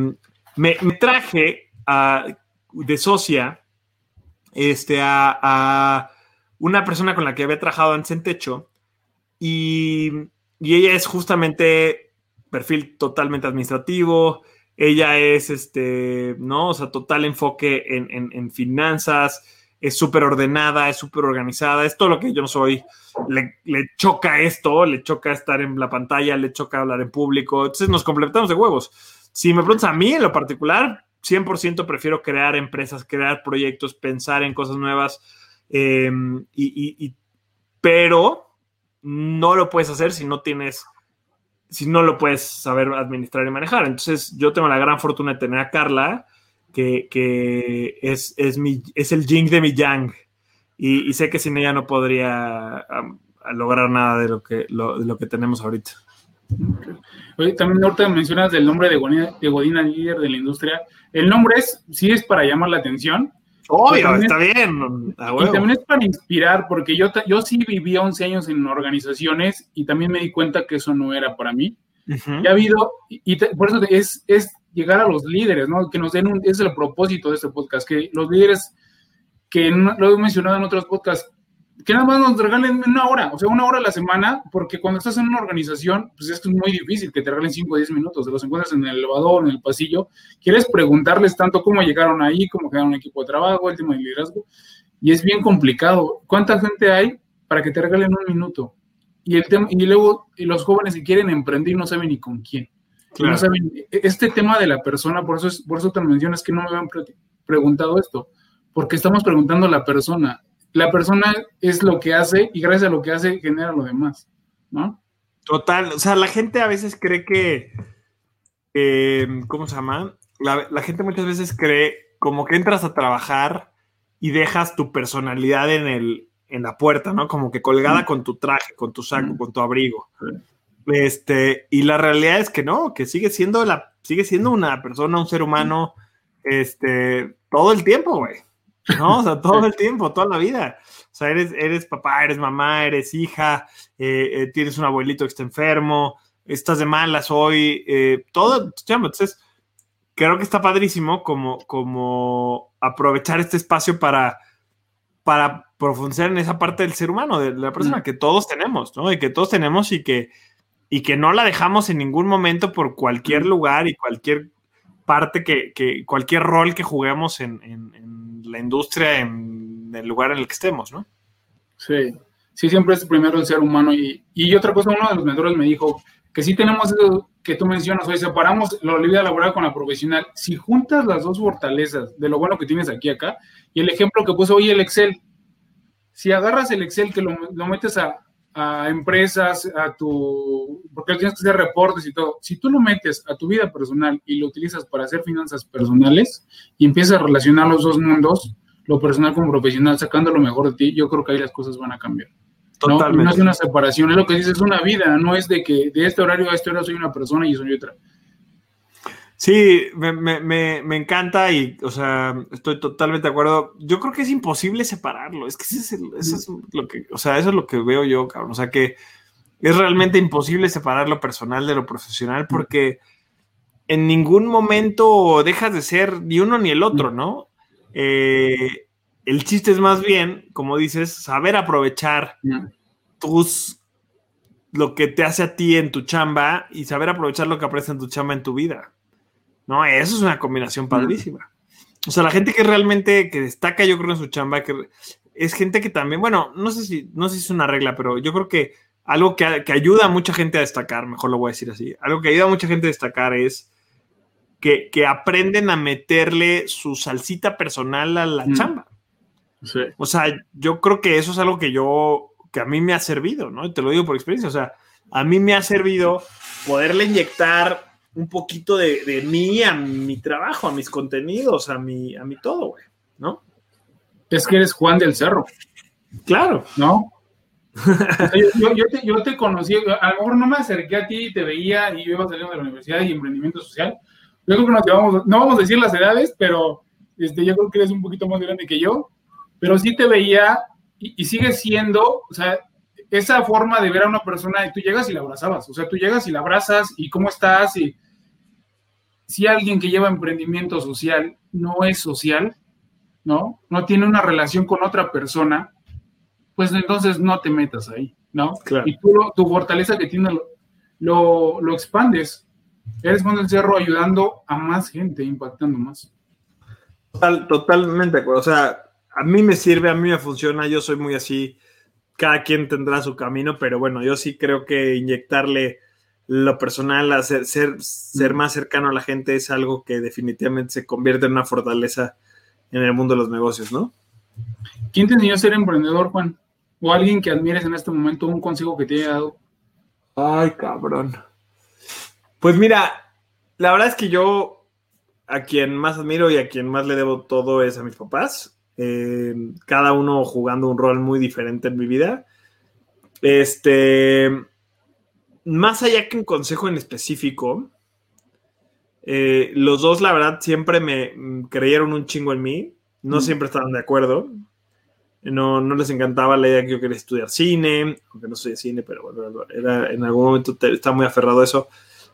me, traje de socia este, a, una persona con la que había trabajado antes en Techo y, y ella es justamente perfil totalmente administrativo, ella es, este, ¿no? O sea, total enfoque en, finanzas, es súper ordenada, es súper organizada, es todo lo que yo no soy. Le, choca esto, le choca estar en la pantalla, le choca hablar en público, entonces nos completamos de huevos. Si me preguntas a mí en lo particular, 100% prefiero crear empresas, crear proyectos, pensar en cosas nuevas, em, y, pero no lo puedes hacer si no tienes si no lo puedes saber administrar y manejar. Entonces, yo tengo la gran fortuna de tener a Carla, que, es, es, mi, es el Jing de mi Yang. Y, sé que sin ella no podría lograr nada de lo, que, lo, que tenemos ahorita. Oye, también ahorita mencionas el nombre de Godina, de Godina, líder de la industria. El nombre es, sí es para llamar la atención, Obvio, está bien. y también es para inspirar, porque yo, yo sí viví 11 años en organizaciones y también me di cuenta que eso no era para mí. Y ha habido, y, por eso es, es llegar a los líderes, ¿no? Que nos den un, es el propósito de este podcast, que los líderes, que lo he mencionado en otros podcasts, que nada más nos regalen una hora, o sea, una hora a la semana, porque cuando estás en una organización, pues es muy difícil que te regalen 5 o 10 minutos, te los encuentras en el elevador, en el pasillo, quieres preguntarles tanto cómo llegaron ahí, cómo quedaron un equipo de trabajo, el tema de liderazgo, y es bien complicado. ¿Cuánta gente hay para que te regalen un minuto? Y, el tema, y luego y los jóvenes que quieren emprender no saben ni con quién. No saben, este tema de la persona, por eso, es, por eso te mencionas que no me habían preguntado esto, porque estamos preguntando a la persona la persona es lo que hace y gracias a lo que hace genera lo demás, ¿no? Total, o sea, la gente a veces cree que, ¿cómo se llama? La, gente muchas veces cree como que entras a trabajar y dejas tu personalidad en, el, en la puerta, ¿no? Como que colgada mm. con tu traje, con tu saco, mm. con tu abrigo. Este, y la realidad es que no, que sigue siendo la, sigue siendo una persona, un ser humano, este, todo el tiempo, güey. ¿No? O sea, <laughs> todo el tiempo, toda la vida. O sea, eres, eres papá, eres mamá, eres hija, eh, eh, tienes un abuelito que está enfermo, estás de malas hoy, eh, todo. Entonces, creo que está padrísimo como, como aprovechar este espacio para, para profundizar en esa parte del ser humano, de la persona que todos tenemos, ¿no? Y que todos tenemos y que, y que no la dejamos en ningún momento por cualquier lugar y cualquier parte que, que cualquier rol que juguemos en la industria en el lugar en el que estemos, ¿no? Sí, sí, siempre es primero el ser humano. Y, y otra cosa, uno de los mentores me dijo que sí tenemos eso que tú mencionas, hoy separamos la vida laboral con la profesional. Si juntas las dos fortalezas de lo bueno que tienes aquí acá, y el ejemplo que puso hoy el Excel, si agarras el Excel que lo, lo metes a, a empresas, a tu, porque tienes que hacer reportes y todo. Si tú lo metes a tu vida personal y lo utilizas para hacer finanzas personales y empiezas a relacionar los dos mundos, lo personal como profesional, sacando lo mejor de ti, yo creo que ahí las cosas van a cambiar. Totalmente. No, es una separación, es lo que dices, es una vida, no es de que de este horario a este horario soy una persona y soy otra. Sí, me, encanta y, o sea, estoy totalmente de acuerdo. Yo creo que es imposible separarlo. Es que eso es, lo que, o sea, eso es lo que veo yo, cabrón. O sea, que es realmente imposible separar lo personal de lo profesional porque en ningún momento dejas de ser ni uno ni el otro, ¿no? Eh, el chiste es más bien, como dices, saber aprovechar tus lo que te hace a ti en tu chamba y saber aprovechar lo que aprendes en tu chamba en tu vida. ¿No? Eso es una combinación padrísima. O sea, la gente que realmente que destaca, yo creo, en su chamba, que es gente que también, bueno, no sé si, no sé si es una regla, pero yo creo que algo que, ayuda a mucha gente a destacar, mejor lo voy a decir así, algo que ayuda a mucha gente a destacar es que, aprenden a meterle su salsita personal a la chamba. O sea, yo creo que eso es algo que yo, que a mí me ha servido, ¿no? Te lo digo por experiencia, o sea, a mí me ha servido poderle inyectar un poquito de, mí a mi trabajo, a mis contenidos, a mi, a mi todo, güey, ¿no? Es que eres Juan del Cerro. Claro. ¿No? yo, te, conocí, a lo mejor no me acerqué a ti y te veía y yo iba saliendo de la universidad y emprendimiento social. Yo creo que nos llevamos, no vamos a decir las edades, pero este, yo creo que eres un poquito más grande que yo, pero sí te veía y, y sigue siendo, o sea, esa forma de ver a una persona, y tú llegas y la abrazabas, o sea, tú llegas y la abrazas y cómo estás y si alguien que lleva emprendimiento social no es social, ¿no? No tiene una relación con otra persona, pues entonces no te metas ahí, ¿no? Y tú tu fortaleza que tienes lo, lo, expandes. Eres con el cerro ayudando a más gente, impactando más. Total, totalmente, o sea, a mí me sirve, a mí me funciona, yo soy muy así, cada quien tendrá su camino, pero bueno, yo sí creo que inyectarle lo personal, ser, ser, más cercano a la gente es algo que definitivamente se convierte en una fortaleza en el mundo de los negocios, ¿no? ¿Quién te enseñó a ser emprendedor, Juan? ¿O alguien que admires en este momento, un consejo que te haya dado? Ay, cabrón. Pues mira, la verdad es que yo a quien más admiro y a quien más le debo todo es a mis papás. Eh, cada uno jugando un rol muy diferente en mi vida. Este más allá que un consejo en específico, eh, los dos, la verdad, siempre me mm, creyeron un chingo en mí. No siempre estaban de acuerdo. No, no les encantaba la idea que yo quería estudiar cine, aunque no soy de cine, pero bueno, era, en algún momento estaba muy aferrado a eso.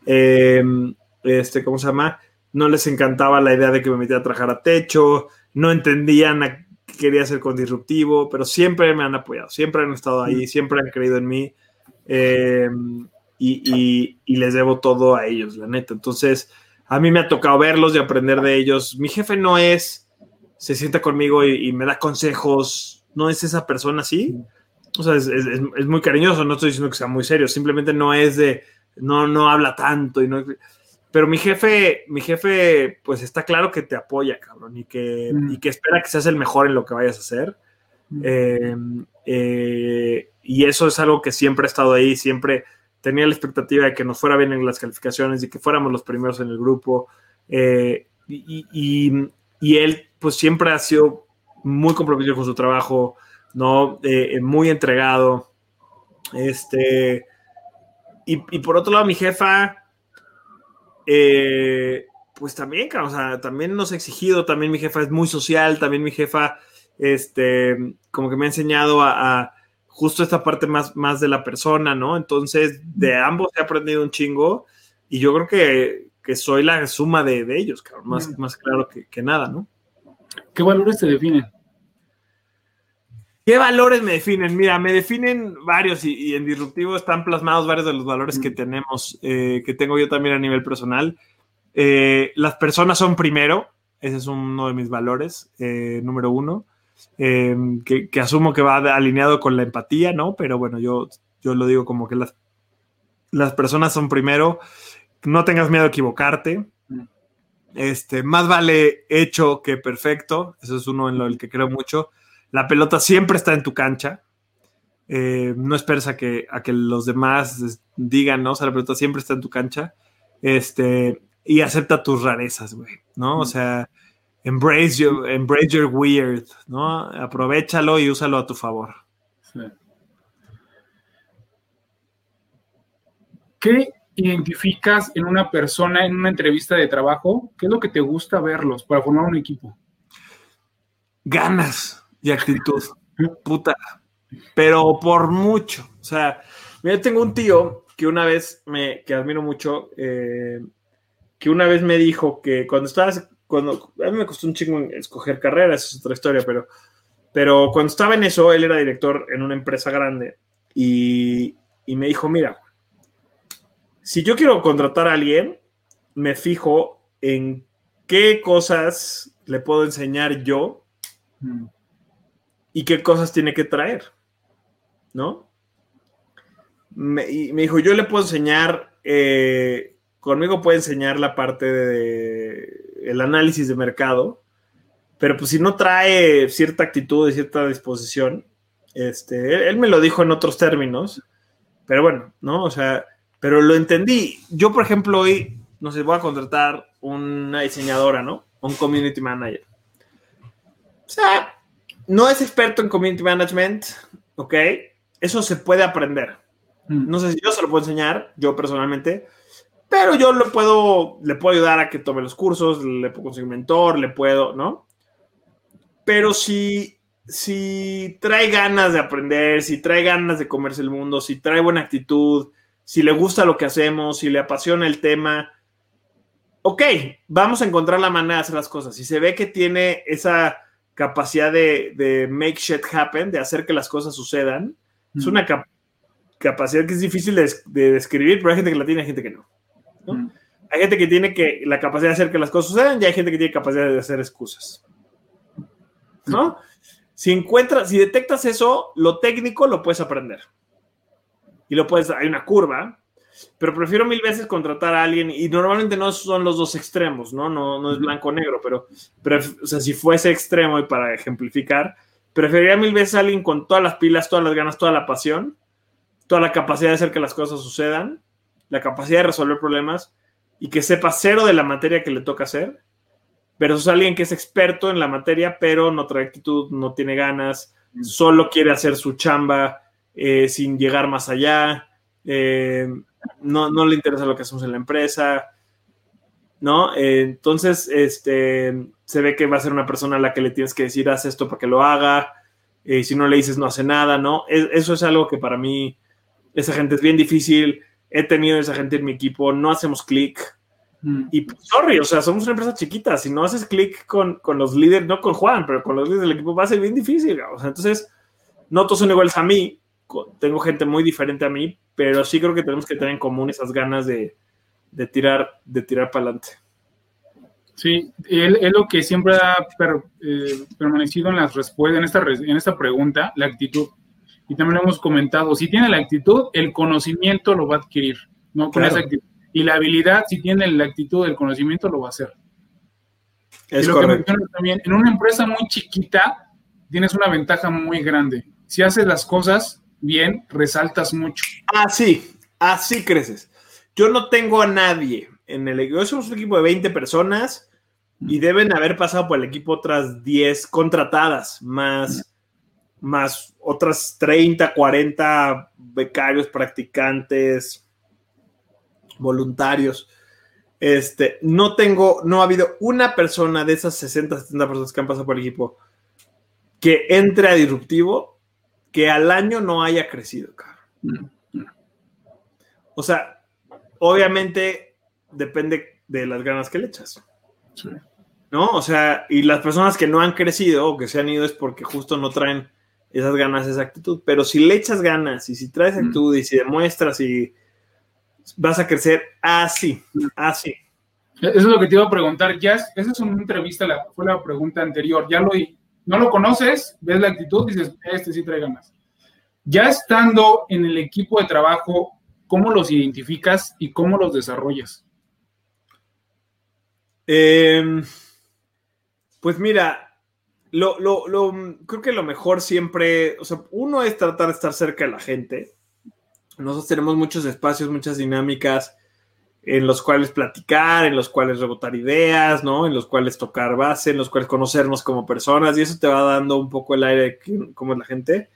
Em, este, ¿Cómo se llama? No les encantaba la idea de que me metiera a trabajar a techo. No entendían qué quería hacer con disruptivo, pero siempre me han apoyado, siempre han estado ahí, siempre han creído en mí. Eh, y, les debo todo a ellos, la neta. Entonces, a mí me ha tocado verlos y aprender de ellos. Mi jefe no es, se sienta conmigo y, me da consejos, no es esa persona así. O sea, es, muy cariñoso, no estoy diciendo que sea muy serio, simplemente no es de, no, no habla tanto y no... Pero mi jefe, mi jefe, pues está claro que te apoya, cabrón, y que, mm. y que espera que seas el mejor en lo que vayas a hacer. Eh, eh, y eso es algo que siempre ha estado ahí, siempre tenía la expectativa de que nos fuera bien en las calificaciones y que fuéramos los primeros en el grupo. Eh, y, él, pues siempre ha sido muy comprometido con su trabajo, ¿no? muy entregado. Este, y, y, por otro lado, mi jefa, pues también, o sea, también nos ha exigido, también mi jefa es muy social, también mi jefa, este, como que me ha enseñado a, justo esta parte más, más de la persona, ¿no? Entonces, de ambos he aprendido un chingo y yo creo que, que soy la suma de, de ellos, cabrón, más, más claro que, que, nada, ¿no? ¿Qué valores te definen? ¿Qué valores me definen? Mira, me definen varios y, y en Disruptivo están plasmados varios de los valores que tenemos, eh, que tengo yo también a nivel personal. Eh, las personas son primero, ese es uno de mis valores, eh, número uno, eh, que, que, asumo que va alineado con la empatía, ¿no? Pero bueno, yo, yo lo digo como que las, las personas son primero, no tengas miedo a equivocarte, este, más vale hecho que perfecto, eso es uno en lo que creo mucho. La pelota siempre está en tu cancha, eh, no esperes a que, a que los demás digan, ¿no? O sea, la pelota siempre está en tu cancha. Este, y acepta tus rarezas, güey, ¿no? O sea, embrace your, embrace your weird, ¿no? Aprovechalo y úsalo a tu favor. Sí. ¿Qué identificas en una persona en una entrevista de trabajo? ¿Qué es lo que te gusta verlos para formar un equipo? Ganas y actitud. Puta. Pero por mucho. O sea, yo tengo un tío que una vez me, que admiro mucho, eh, que una vez me dijo que cuando estabas, cuando, a mí me costó un chingo escoger carreras, es otra historia, pero, pero cuando estaba en eso, él era director en una empresa grande y, y me dijo, mira, si yo quiero contratar a alguien, me fijo en qué cosas le puedo enseñar yo mm. y qué cosas tiene que traer, ¿no? Me, y me dijo, yo le puedo enseñar eh, conmigo puede enseñar la parte de el análisis de mercado, pero pues si no trae cierta actitud y cierta disposición, este, él, me lo dijo en otros términos, pero bueno, ¿no? O sea, pero lo entendí. Yo, por ejemplo, hoy, no sé, voy a contratar una diseñadora, ¿no? Un community manager. O sea, no es experto en community management, ¿ok? Eso se puede aprender. Mm. No sé si yo se lo puedo enseñar, yo personalmente, pero yo le puedo, le puedo ayudar a que tome los cursos, le puedo conseguir mentor, le puedo, ¿no? Pero si, si trae ganas de aprender, si trae ganas de comerse el mundo, si trae buena actitud, si le gusta lo que hacemos, si le apasiona el tema, ok, vamos a encontrar la manera de hacer las cosas. Si se ve que tiene esa capacidad de, de make shit happen, de hacer que las cosas sucedan, es una capacidad que es difícil de, de describir, pero hay gente que la tiene, hay gente que no. Hay gente que tiene que, la capacidad de hacer que las cosas sucedan y hay gente que tiene capacidad de hacer excusas. ¿No? Si encuentras, si detectas eso, lo técnico lo puedes aprender. Y lo puedes, hay una curva, pero prefiero mil veces contratar a alguien y normalmente no son los dos extremos, ¿no? No, no es blanco-negro, pero, pero, o sea, si fuese extremo y para ejemplificar, preferiría mil veces a alguien con todas las pilas, todas las ganas, toda la pasión, toda la capacidad de hacer que las cosas sucedan, la capacidad de resolver problemas y que sepa cero de la materia que le toca hacer, versus alguien que es experto en la materia, pero no trae actitud, no tiene ganas, mm. solo quiere hacer su chamba eh, sin llegar más allá, eh, no, no, le interesa lo que hacemos en la empresa, ¿no? Eh, entonces, este, se ve que va a ser una persona a la que le tienes que decir, haz esto para que lo haga, y si no le dices, no hace nada, ¿no? eso es algo que para mí, esa gente es bien difícil he tenido esa gente en mi equipo, no hacemos clic. Mm. Y pues, sorry, o sea, somos una empresa chiquita. Si no haces clic con, con, los líderes, no con Juan, pero con los líderes del equipo va a ser bien difícil. O sea, entonces, no todos son iguales a mí. Tengo gente muy diferente a mí, pero sí creo que tenemos que tener en común esas ganas de, de tirar, de tirar para adelante. Sí, es lo que siempre ha eh, permanecido en las respuestas, en esta, en esta pregunta, la actitud y también lo hemos comentado, si tiene la actitud, el conocimiento lo va a adquirir, ¿no? Con esa actitud. Y la habilidad, si tiene la actitud del conocimiento, lo va a hacer. Es y lo que también, en una empresa muy chiquita, tienes una ventaja muy grande. Si haces las cosas bien, resaltas mucho. Así, así creces. Yo no tengo a nadie en el equipo. Somos un equipo de 20 personas y deben haber pasado por el equipo otras 10 contratadas, más, más otras 30, 40 becarios, practicantes, voluntarios. Este, no tengo, no ha habido una persona de esas 60, 70 personas que han pasado por el equipo que entre a disruptivo que al año no haya crecido, cabrón. O sea, obviamente depende de las ganas que le echas. ¿No? O sea, y las personas que no han crecido o que se han ido es porque justo no traen esas ganas, esa actitud. Pero si le echas ganas y si traes actitud y si demuestras y vas a crecer así, así. Eso es lo que te iba a preguntar. Ya, esa es una entrevista, la, fue la pregunta anterior. Ya lo, no lo conoces, ves la actitud, dices, este sí trae ganas. Ya estando en el equipo de trabajo, ¿cómo los identificas y cómo los desarrollas? Em, pues mira, lo, creo que lo mejor siempre, o sea, uno es tratar de estar cerca de la gente. Nosotros tenemos muchos espacios, muchas dinámicas en los cuales platicar, en los cuales rebotar ideas, ¿no? En los cuales tocar base, en los cuales conocernos como personas y eso te va dando un poco el aire de cómo es la gente.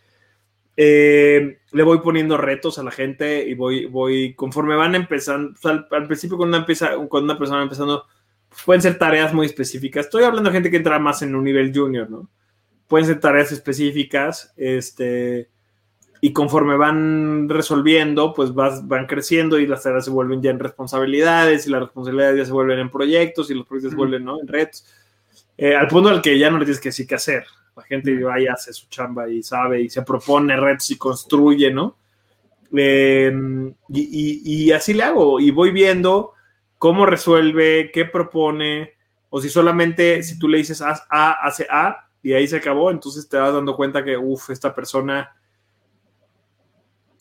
Eh, le voy poniendo retos a la gente y voy, voy, conforme van empezando, al, principio cuando una, empieza, cuando una persona va empezando, pueden ser tareas muy específicas. Estoy hablando de gente que entra más en un nivel junior, ¿no? Pueden ser tareas específicas, este, y conforme van resolviendo, pues van creciendo y las tareas se vuelven ya en responsabilidades y las responsabilidades ya se vuelven en proyectos y los proyectos se vuelven en retos. Eh, al punto al que ya no le tienes que decir qué hacer. La gente va y hace su chamba y sabe y se propone retos y construye, ¿no? Em, y, así le hago y voy viendo cómo resuelve, qué propone, o si solamente si tú le dices haz A, hace A y ahí se acabó, entonces te vas dando cuenta que, uff, esta persona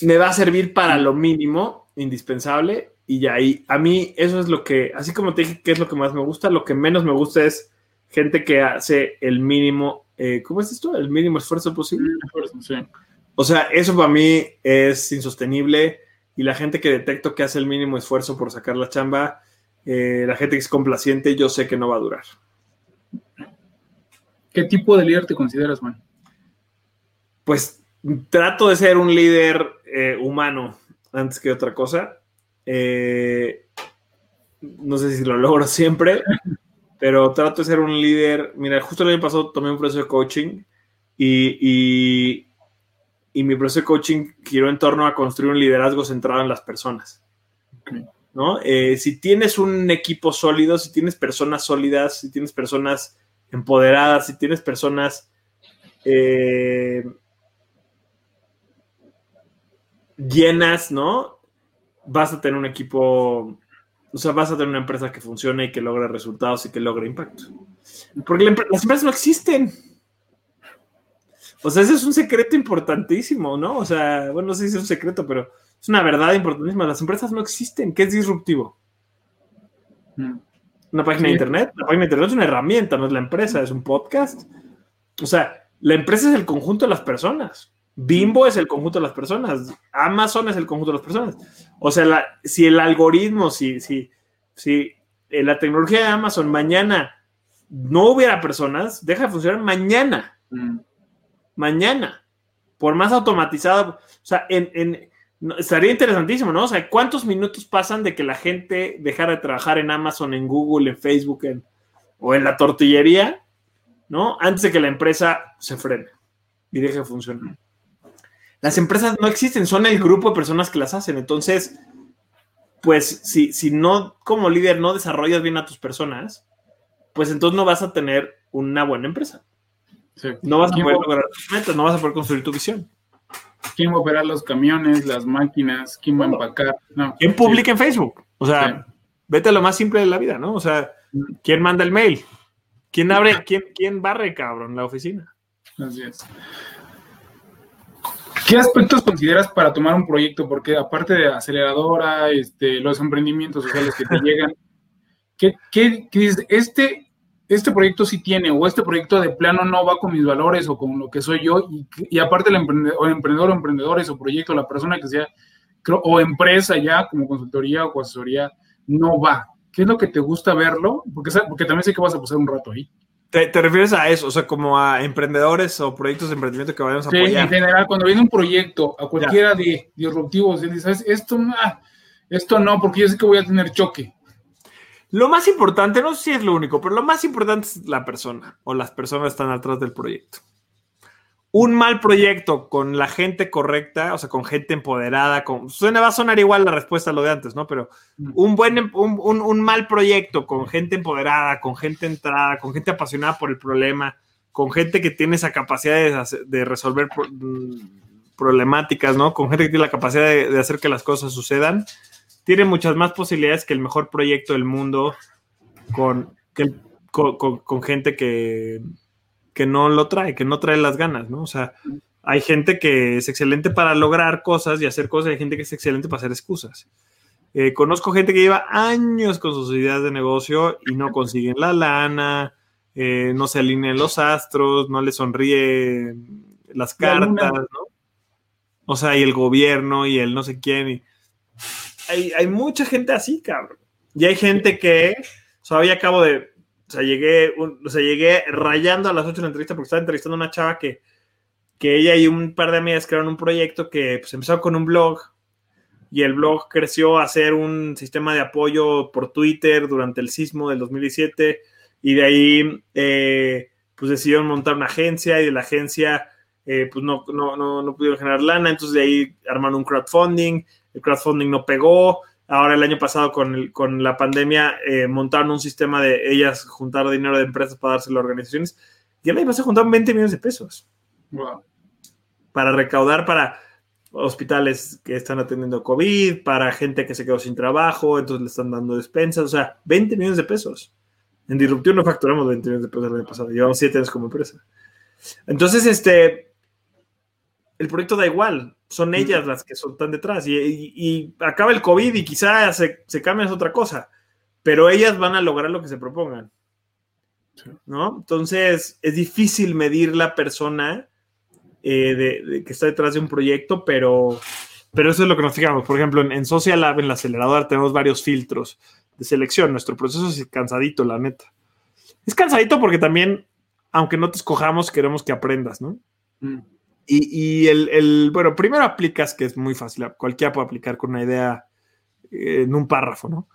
me va a servir para lo mínimo, indispensable, y ya ahí, a mí eso es lo que, así como te dije que es lo que más me gusta, lo que menos me gusta es gente que hace el mínimo, eh, ¿cómo es esto? El mínimo esfuerzo posible. O sea, eso para mí es insostenible y la gente que detecto que hace el mínimo esfuerzo por sacar la chamba, eh, la gente que es complaciente, yo sé que no va a durar. ¿Qué tipo de líder te consideras, man? Pues trato de ser un líder eh, humano antes que otra cosa. Eh, no sé si lo logro siempre, <laughs> pero trato de ser un líder. Mira, justo el año pasado tomé un proceso de coaching y, y, mi proceso de coaching giró en torno a construir un liderazgo centrado en las personas. ¿No? Eh, si tienes un equipo sólido, si tienes personas sólidas, si tienes personas empoderadas, si tienes personas llenas, ¿no? Vas a tener un equipo, o sea, vas a tener una empresa que funcione y que logre resultados y que logre impacto. Porque las empresas no existen. O sea, ese es un secreto importantísimo, ¿no? O sea, bueno, no sé si es un secreto, pero es una verdad importantísima. Las empresas no existen. ¿Qué es disruptivo? Mm. Una página de internet. La página de internet es una herramienta, no es la empresa, es un podcast. O sea, la empresa es el conjunto de las personas. Bimbo es el conjunto de las personas, Amazon es el conjunto de las personas. O sea, si el algoritmo, si, si, si la tecnología de Amazon mañana no hubiera personas, deja de funcionar mañana. Mm. Mañana. Por más automatizado. O sea, en, estaría interesantísimo, ¿no? O sea, ¿cuántos minutos pasan de que la gente dejara de trabajar en Amazon, en Google, en Facebook o en la tortillería, ¿no? Antes de que la empresa se frene y deje de funcionar. Las empresas no existen, son el grupo de personas que las hacen. Entonces, pues si, si no, como líder, no desarrollas bien a tus personas, pues entonces no vas a tener una buena empresa. No vas a poder lograr tus metas, no vas a poder construir tu visión. ¿Quién va a operar los camiones, las máquinas? ¿Quién va a empacar? ¿Quién publica en Facebook? O sea, vete a lo más simple de la vida, ¿no? O sea, ¿quién manda el mail? ¿Quién abre, <laughs> quién, quién barre, cabrón, la oficina? Así es. ¿Qué aspectos consideras para tomar un proyecto? Porque aparte de aceleradora, este, los emprendimientos sociales que te <laughs> llegan, ¿qué, qué, dices? Este este proyecto sí tiene, o este proyecto de plano no va con mis valores o con lo que soy yo, y, aparte el emprendedor, o emprendedor o emprendedores o proyecto, la persona que sea, o empresa ya como consultoría o asesoría, no va. ¿Qué es lo que te gusta verlo? Porque, porque también sé que vas a pasar un rato ahí. ¿Te, refieres a eso? O sea, como a emprendedores o proyectos de emprendimiento que vayamos a sí, en general, cuando viene un proyecto, a cualquiera de disruptivos, dices, esto, esto no, porque yo sé que voy a tener choque. Lo más importante, no sé si es lo único, pero lo más importante es la persona o las personas están atrás del proyecto. Un mal proyecto con la gente correcta, o sea, con gente empoderada, con, suena, va a sonar igual la respuesta a lo de antes, ¿no? Pero mm. un buen, em, un, un, mal proyecto con gente empoderada, con gente entrada, con gente apasionada por el problema, con gente que tiene esa capacidad de, de resolver mm, problemáticas, ¿no? Con gente que tiene la capacidad de, de hacer que las cosas sucedan, tiene muchas más posibilidades que el mejor proyecto del mundo con, con, gente que, que, no lo trae, que no trae las ganas, ¿no? O sea, hay gente que es excelente para lograr cosas y hacer cosas, y hay gente que es excelente para hacer excusas. Eh, conozco gente que lleva años con sus ideas de negocio y no consiguen la lana, eh, no se alinean los astros, no le sonríe las cartas, ¿no? O sea, y el gobierno y el no sé quién. Y hay, mucha gente así, cabrón. Y hay gente que, hoy acabo de, o sea, llegué, o sea, llegué rayando a las 8 de la entrevista porque estaba entrevistando a una chava que, que ella y un par de amigas crearon un proyecto que pues, empezó con un blog y el blog creció a ser un sistema de apoyo por Twitter durante el sismo del 2017 y de ahí eh, pues decidieron montar una agencia y de la agencia eh, pues no, no, no, no, pudieron generar lana, entonces de ahí armaron un crowdfunding el crowdfunding no pegó. Ahora el año pasado con, con la pandemia eh, montaron un sistema de ellas juntar dinero de empresas para dárselo a organizaciones. Y el año pasado juntaron 20 millones de pesos. Para recaudar para hospitales que están atendiendo COVID, para gente que se quedó sin trabajo, entonces le están dando despensas, o sea, 20 millones de pesos. En Disruptivo no facturamos 20 millones de pesos el año pasado, llevamos 7 años como empresa. Entonces, este, el proyecto da igual, son ellas las que están detrás y, acaba el COVID y quizá se, se cambia otra cosa, pero ellas van a lograr lo que se propongan. ¿No? Entonces es difícil medir la persona eh, de, que está detrás de un proyecto, pero, pero eso es lo que nos fijamos. Por ejemplo, en, Social Lab, en la aceleradora, tenemos varios filtros de selección. Nuestro proceso es cansadito, la neta. Es cansadito porque también, aunque no te escojamos, queremos que aprendas, ¿no? Mm. Y, el, bueno, primero aplicas, que es muy fácil, cualquiera puede aplicar con una idea eh, en un párrafo, ¿no?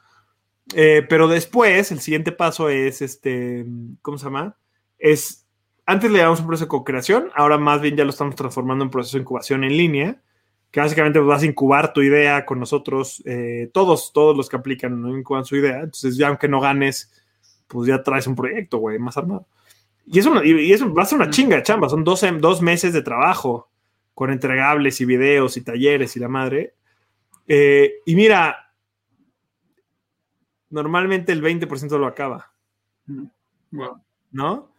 Eh, pero después, el siguiente paso es, este, ¿cómo se llama? Es, antes le damos un proceso de co-creación, ahora más bien ya lo estamos transformando en proceso de incubación en línea, que básicamente vas a incubar tu idea con nosotros, eh, todos, todos los que aplican, ¿no? incuban su idea, entonces ya aunque no ganes, pues ya traes un proyecto, güey, más armado. Y eso, y eso va a ser una chinga de chamba, son dos, dos meses de trabajo con entregables y videos y talleres y la madre. Eh, y mira, normalmente el 20% lo acaba. ¿No?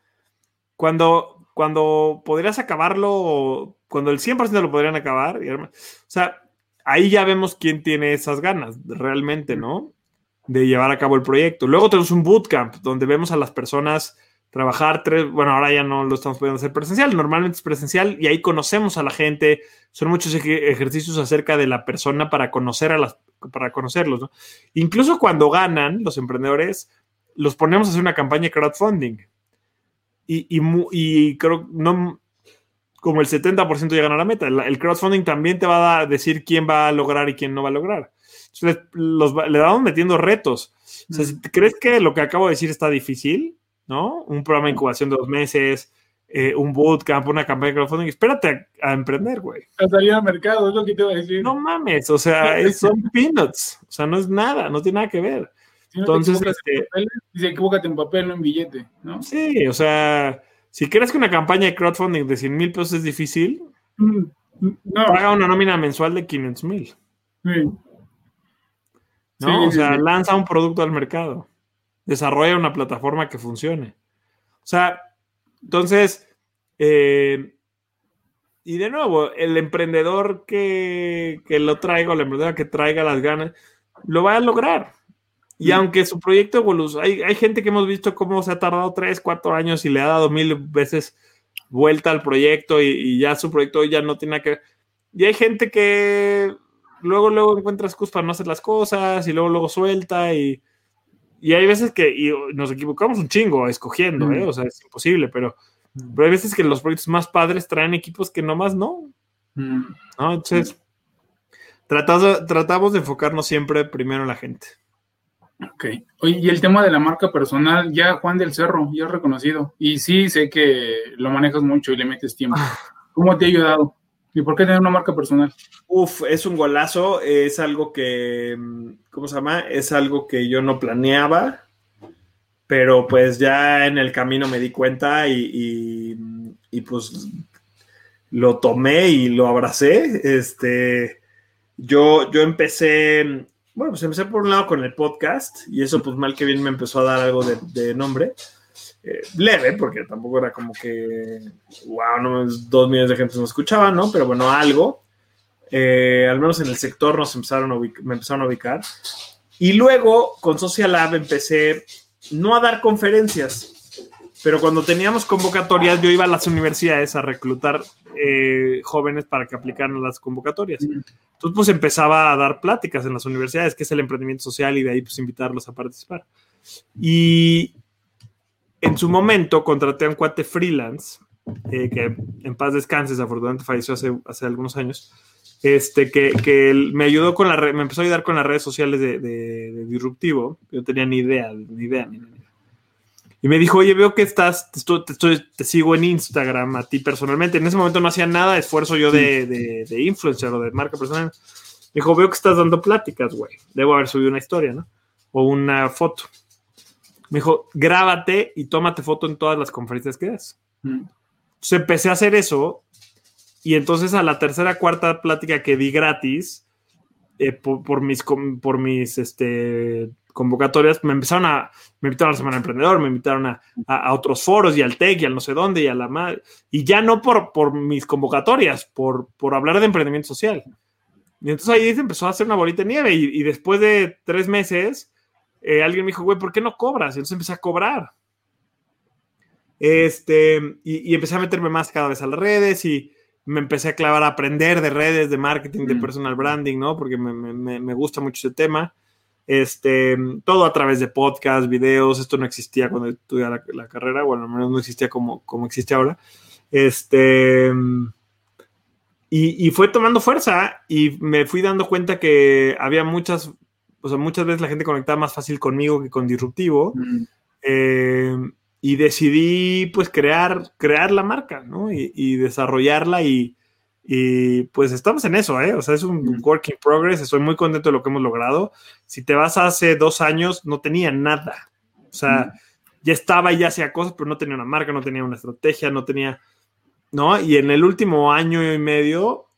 Cuando, cuando podrías acabarlo, cuando el 100% lo podrían acabar, o sea, ahí ya vemos quién tiene esas ganas realmente, ¿no? De llevar a cabo el proyecto. Luego tenemos un bootcamp donde vemos a las personas trabajar tres, bueno, ahora ya no lo estamos pudiendo hacer presencial, normalmente es presencial y ahí conocemos a la gente, son muchos ejercicios acerca de la persona para conocer a las, para conocerlos, ¿no? Incluso cuando ganan los emprendedores, los ponemos a hacer una campaña de crowdfunding y, y, y creo, no, como el 70% llegan a la meta, el, crowdfunding también te va a decir quién va a lograr y quién no va a lograr. Entonces, los, le vamos metiendo retos. O sea, si crees que lo que acabo de decir está difícil, ¿no? Un programa de incubación de dos meses, eh, un bootcamp, una campaña de crowdfunding. Espérate a, emprender, güey. A salir al mercado, es lo que te iba a decir. No mames, o sea, <laughs> son peanuts. O sea, no es nada, no tiene nada que ver. Entonces, este, dice, equivócate en papel, no en billete, ¿no? Sí, o sea, si crees que una campaña de crowdfunding de 100 mil pesos es difícil, mm, no. paga una nómina mensual de 500 mil. Sí. ¿No? o sea, lanza un producto al mercado desarrolla una plataforma que funcione. O sea, entonces, eh, y de nuevo, el emprendedor que, lo traiga, o la emprendedora que traiga las ganas, lo va a lograr. Y aunque su proyecto evoluciona, hay, hay gente que hemos visto cómo se ha tardado tres, cuatro años y le ha dado mil veces vuelta al proyecto y, ya su proyecto ya no tiene que Y hay gente que luego, luego encuentra excusas para no hacer las cosas y luego, luego suelta y, y hay veces que nos equivocamos un chingo escogiendo, ¿eh? o sea, es imposible, pero, pero hay veces que los proyectos más padres traen equipos que nomás no. ¿no? Entonces, tratamos, tratamos de enfocarnos siempre primero en la gente. Ok. Oye, y el tema de la marca personal, ya Juan del Cerro, ya reconocido. Y sí, sé que lo manejas mucho y le metes tiempo. <laughs> ¿Cómo te ha ayudado? ¿Y por qué tener una marca personal? Uf, es un golazo, es algo que, ¿cómo se llama? Es algo que yo no planeaba, pero pues ya en el camino me di cuenta y, y pues lo tomé y lo abracé. Este, yo, yo empecé bueno, pues empecé por un lado con el podcast y eso pues mal que bien me empezó a dar algo de, nombre. Eh, leve, porque tampoco era como que, wow, no, dos millones de gente nos escuchaban, ¿no? Pero bueno, algo. Eh, al menos en el sector nos empezaron a me empezaron a ubicar. Y luego con Social Lab empecé no a dar conferencias, pero cuando teníamos convocatorias yo iba a las universidades a reclutar eh, jóvenes para que aplicaran las convocatorias. Entonces, pues empezaba a dar pláticas en las universidades, que es el emprendimiento social, y de ahí pues invitarlos a participar. Y en su momento contraté a un cuate freelance, eh, que en paz descanses, afortunadamente falleció hace, hace algunos años, este, que, que me ayudó con la me empezó a ayudar con las redes sociales de, de, Disruptivo. Yo tenía ni idea, ni idea, ni idea. Y me dijo, oye, veo que estás, te, te, sigo en Instagram a ti personalmente. En ese momento no hacía nada de esfuerzo yo de, de, influencer o de marca personal. Me dijo, veo que estás dando pláticas, güey. Debo haber subido una historia, ¿no? O una foto. Me dijo, grábate y tómate foto en todas las conferencias que das. Entonces empecé a hacer eso. Y entonces a la tercera, cuarta plática que di gratis, eh, por, por, mis, por mis este, convocatorias, me empezaron a, me invitaron a la Semana Emprendedor, me invitaron a, a, otros foros y al TEC y al no sé dónde y a la madre, y ya no por, por mis convocatorias, por, por hablar de emprendimiento social. Y entonces ahí se empezó a hacer una bolita de nieve y, después de tres meses, eh, alguien me dijo, güey, ¿por qué no cobras? Y entonces empecé a cobrar. Este, y, empecé a meterme más cada vez a las redes y me empecé a clavar a aprender de redes, de marketing, de mm. personal branding, ¿no? Porque me, me, me gusta mucho ese tema. Este, todo a través de podcasts, videos, esto no existía cuando estudiaba la, carrera, bueno, al menos no existía como, como existe ahora. Este, y, fue tomando fuerza y me fui dando cuenta que había muchas, o sea, muchas veces la gente conectaba más fácil conmigo que con Disruptivo. Mm. Eh, y decidí pues crear, crear la marca, ¿no? y desarrollarla y, y pues estamos en eso, ¿eh? O sea, es un work in progress. Estoy muy contento de lo que hemos logrado. Si te vas hace dos años, no tenía nada. O sea, ya estaba y ya hacía cosas, pero no tenía una marca, no tenía una estrategia, no tenía. ¿No? Y en el último año y medio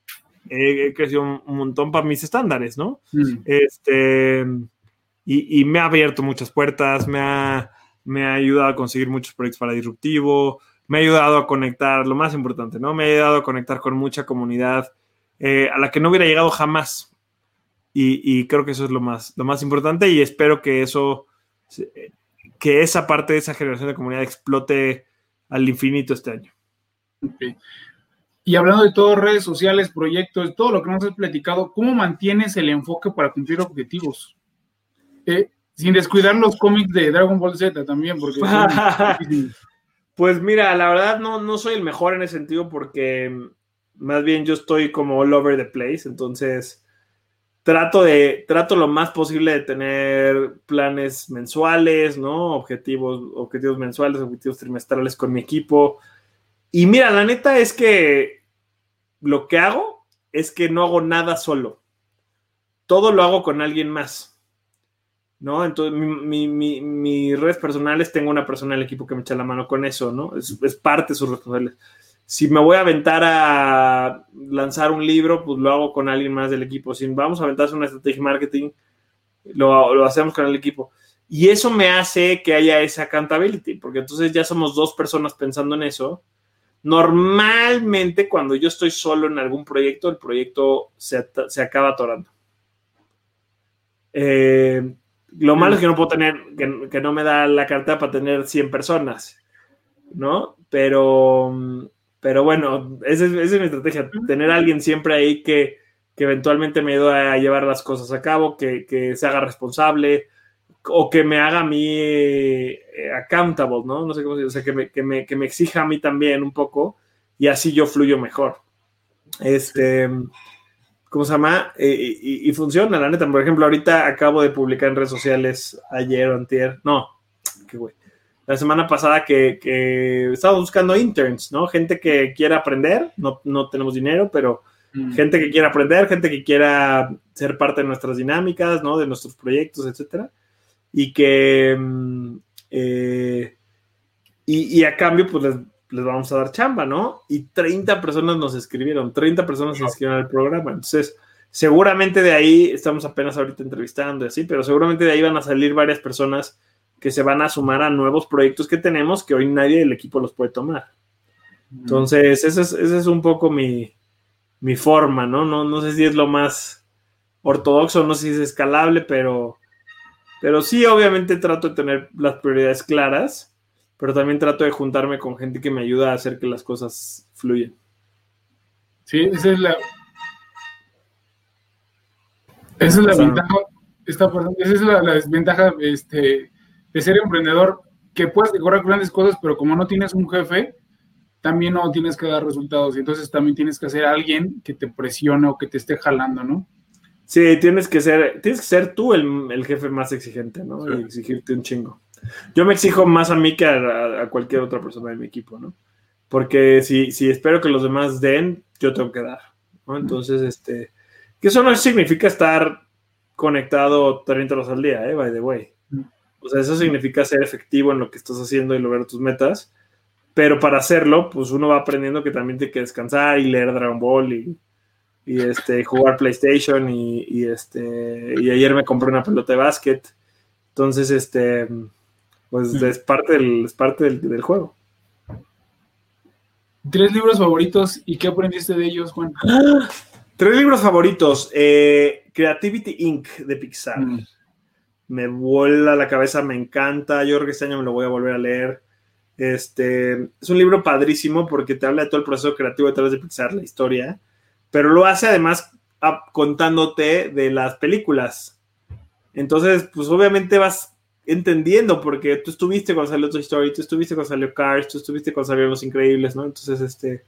he crecido un, montón para mis estándares, ¿no? Este. Y, me ha abierto muchas puertas, me ha, me ha ayudado a conseguir muchos proyectos para Disruptivo me ha ayudado a conectar, lo más importante, ¿no? Me ha ayudado a conectar con mucha comunidad eh, a la que no hubiera llegado jamás. Y, creo que eso es lo más, lo más importante y espero que eso, que esa parte de esa generación de comunidad explote al infinito este año. Y hablando de todo, redes sociales, proyectos, todo lo que nos has platicado, ¿cómo mantienes el enfoque para cumplir objetivos? Eh, sin descuidar los cómics de Dragon Ball Z también, porque... <laughs> Pues mira, la verdad no, no soy el mejor en ese sentido porque más bien yo estoy como all over the place, entonces trato de, trato lo más posible de tener planes mensuales, ¿no? Objetivos, objetivos mensuales, objetivos trimestrales con mi equipo. Y mira, la neta es que lo que hago es que no hago nada solo. Todo lo hago con alguien más. ¿no? Entonces, mi, mi, mis redes personales, tengo una persona del equipo que me echa la mano con eso, ¿no? Es, parte de sus responsabilidades. Si me voy a aventar a lanzar un libro, pues lo hago con alguien más del equipo. Si vamos a aventarse una estrategia marketing, lo, lo hacemos con el equipo. Y eso me hace que haya esa accountability, porque entonces ya somos dos personas pensando en eso. Normalmente, cuando yo estoy solo en algún proyecto, el proyecto se, se acaba atorando. Eh, Lo malo es que no puedo tener, que, que no me da la carta para tener 100 personas, ¿no? Pero, pero bueno, esa es, esa es mi estrategia, tener a alguien siempre ahí que, que eventualmente me ayude a llevar las cosas a cabo, que, que se haga responsable o que me haga a mí eh, accountable, ¿no? No sé cómo decir, o sea, que me, que, me, que me exija a mí también un poco y así yo fluyo mejor. Este, ¿cómo se llama? Eh, y, y, funciona, la neta. Por ejemplo, ahorita acabo de publicar en redes sociales ayer o antier, no, qué güey. La semana pasada que, que estaba buscando interns, ¿no? Gente que quiera aprender, no, no tenemos dinero, pero mm. gente que quiera aprender, gente que quiera ser parte de nuestras dinámicas, ¿no? De nuestros proyectos, etcétera. Y que, mm, eh, y, a cambio, pues les, les, vamos a dar chamba, ¿no? Y 30 personas nos escribieron, 30 personas se inscribieron al programa. Entonces, seguramente de ahí, estamos apenas ahorita entrevistando y así, pero seguramente de ahí van a salir varias personas que se van a sumar a nuevos proyectos que tenemos que hoy nadie del equipo los puede tomar. Entonces, esa es, ese es un poco mi, mi forma, ¿no? ¿no? No sé si es lo más ortodoxo, no sé si es escalable, pero, pero sí, obviamente trato de tener las prioridades claras, pero también trato de juntarme con gente que me ayuda a hacer que las cosas fluyan. Sí, esa es la... Esa es la ventaja, esta, esa es la, la desventaja este, de ser emprendedor, que puedes decorar grandes cosas, pero como no tienes un jefe, también no tienes que dar resultados. Y entonces también tienes que ser alguien que te presione o que te esté jalando, ¿no? Sí, tienes que ser, tienes que ser tú el, el jefe más exigente, ¿no? Sí. Y exigirte un chingo. Yo me exijo más a mí que a, a, cualquier otra persona de mi equipo, ¿no? Porque si, si espero que los demás den, yo tengo que dar, ¿no? Entonces, este, que eso no significa estar conectado 30 horas al día, ¿eh? By the way. O sea, eso significa ser efectivo en lo que estás haciendo y lograr tus metas. Pero para hacerlo, pues uno va aprendiendo que también tiene que descansar y leer Dragon Ball y, y este, jugar PlayStation y, y, este, y ayer me compré una pelota de básquet. Entonces, este, pues es parte del, es parte del, del juego. ¿Tres libros favoritos y qué aprendiste de ellos, Juan? <gasps> Tres libros favoritos. Eh, Creativity Inc. de Pixar. Mm me vuela la cabeza, me encanta. Yo creo que este año me lo voy a volver a leer. Este, es un libro padrísimo porque te habla de todo el proceso creativo detrás de Pixar, la historia, pero lo hace además contándote de las películas. Entonces, pues obviamente vas entendiendo porque tú estuviste cuando salió Toy Story, tú estuviste cuando salió Cars, tú estuviste cuando salieron Los Increíbles, ¿no? Entonces, este,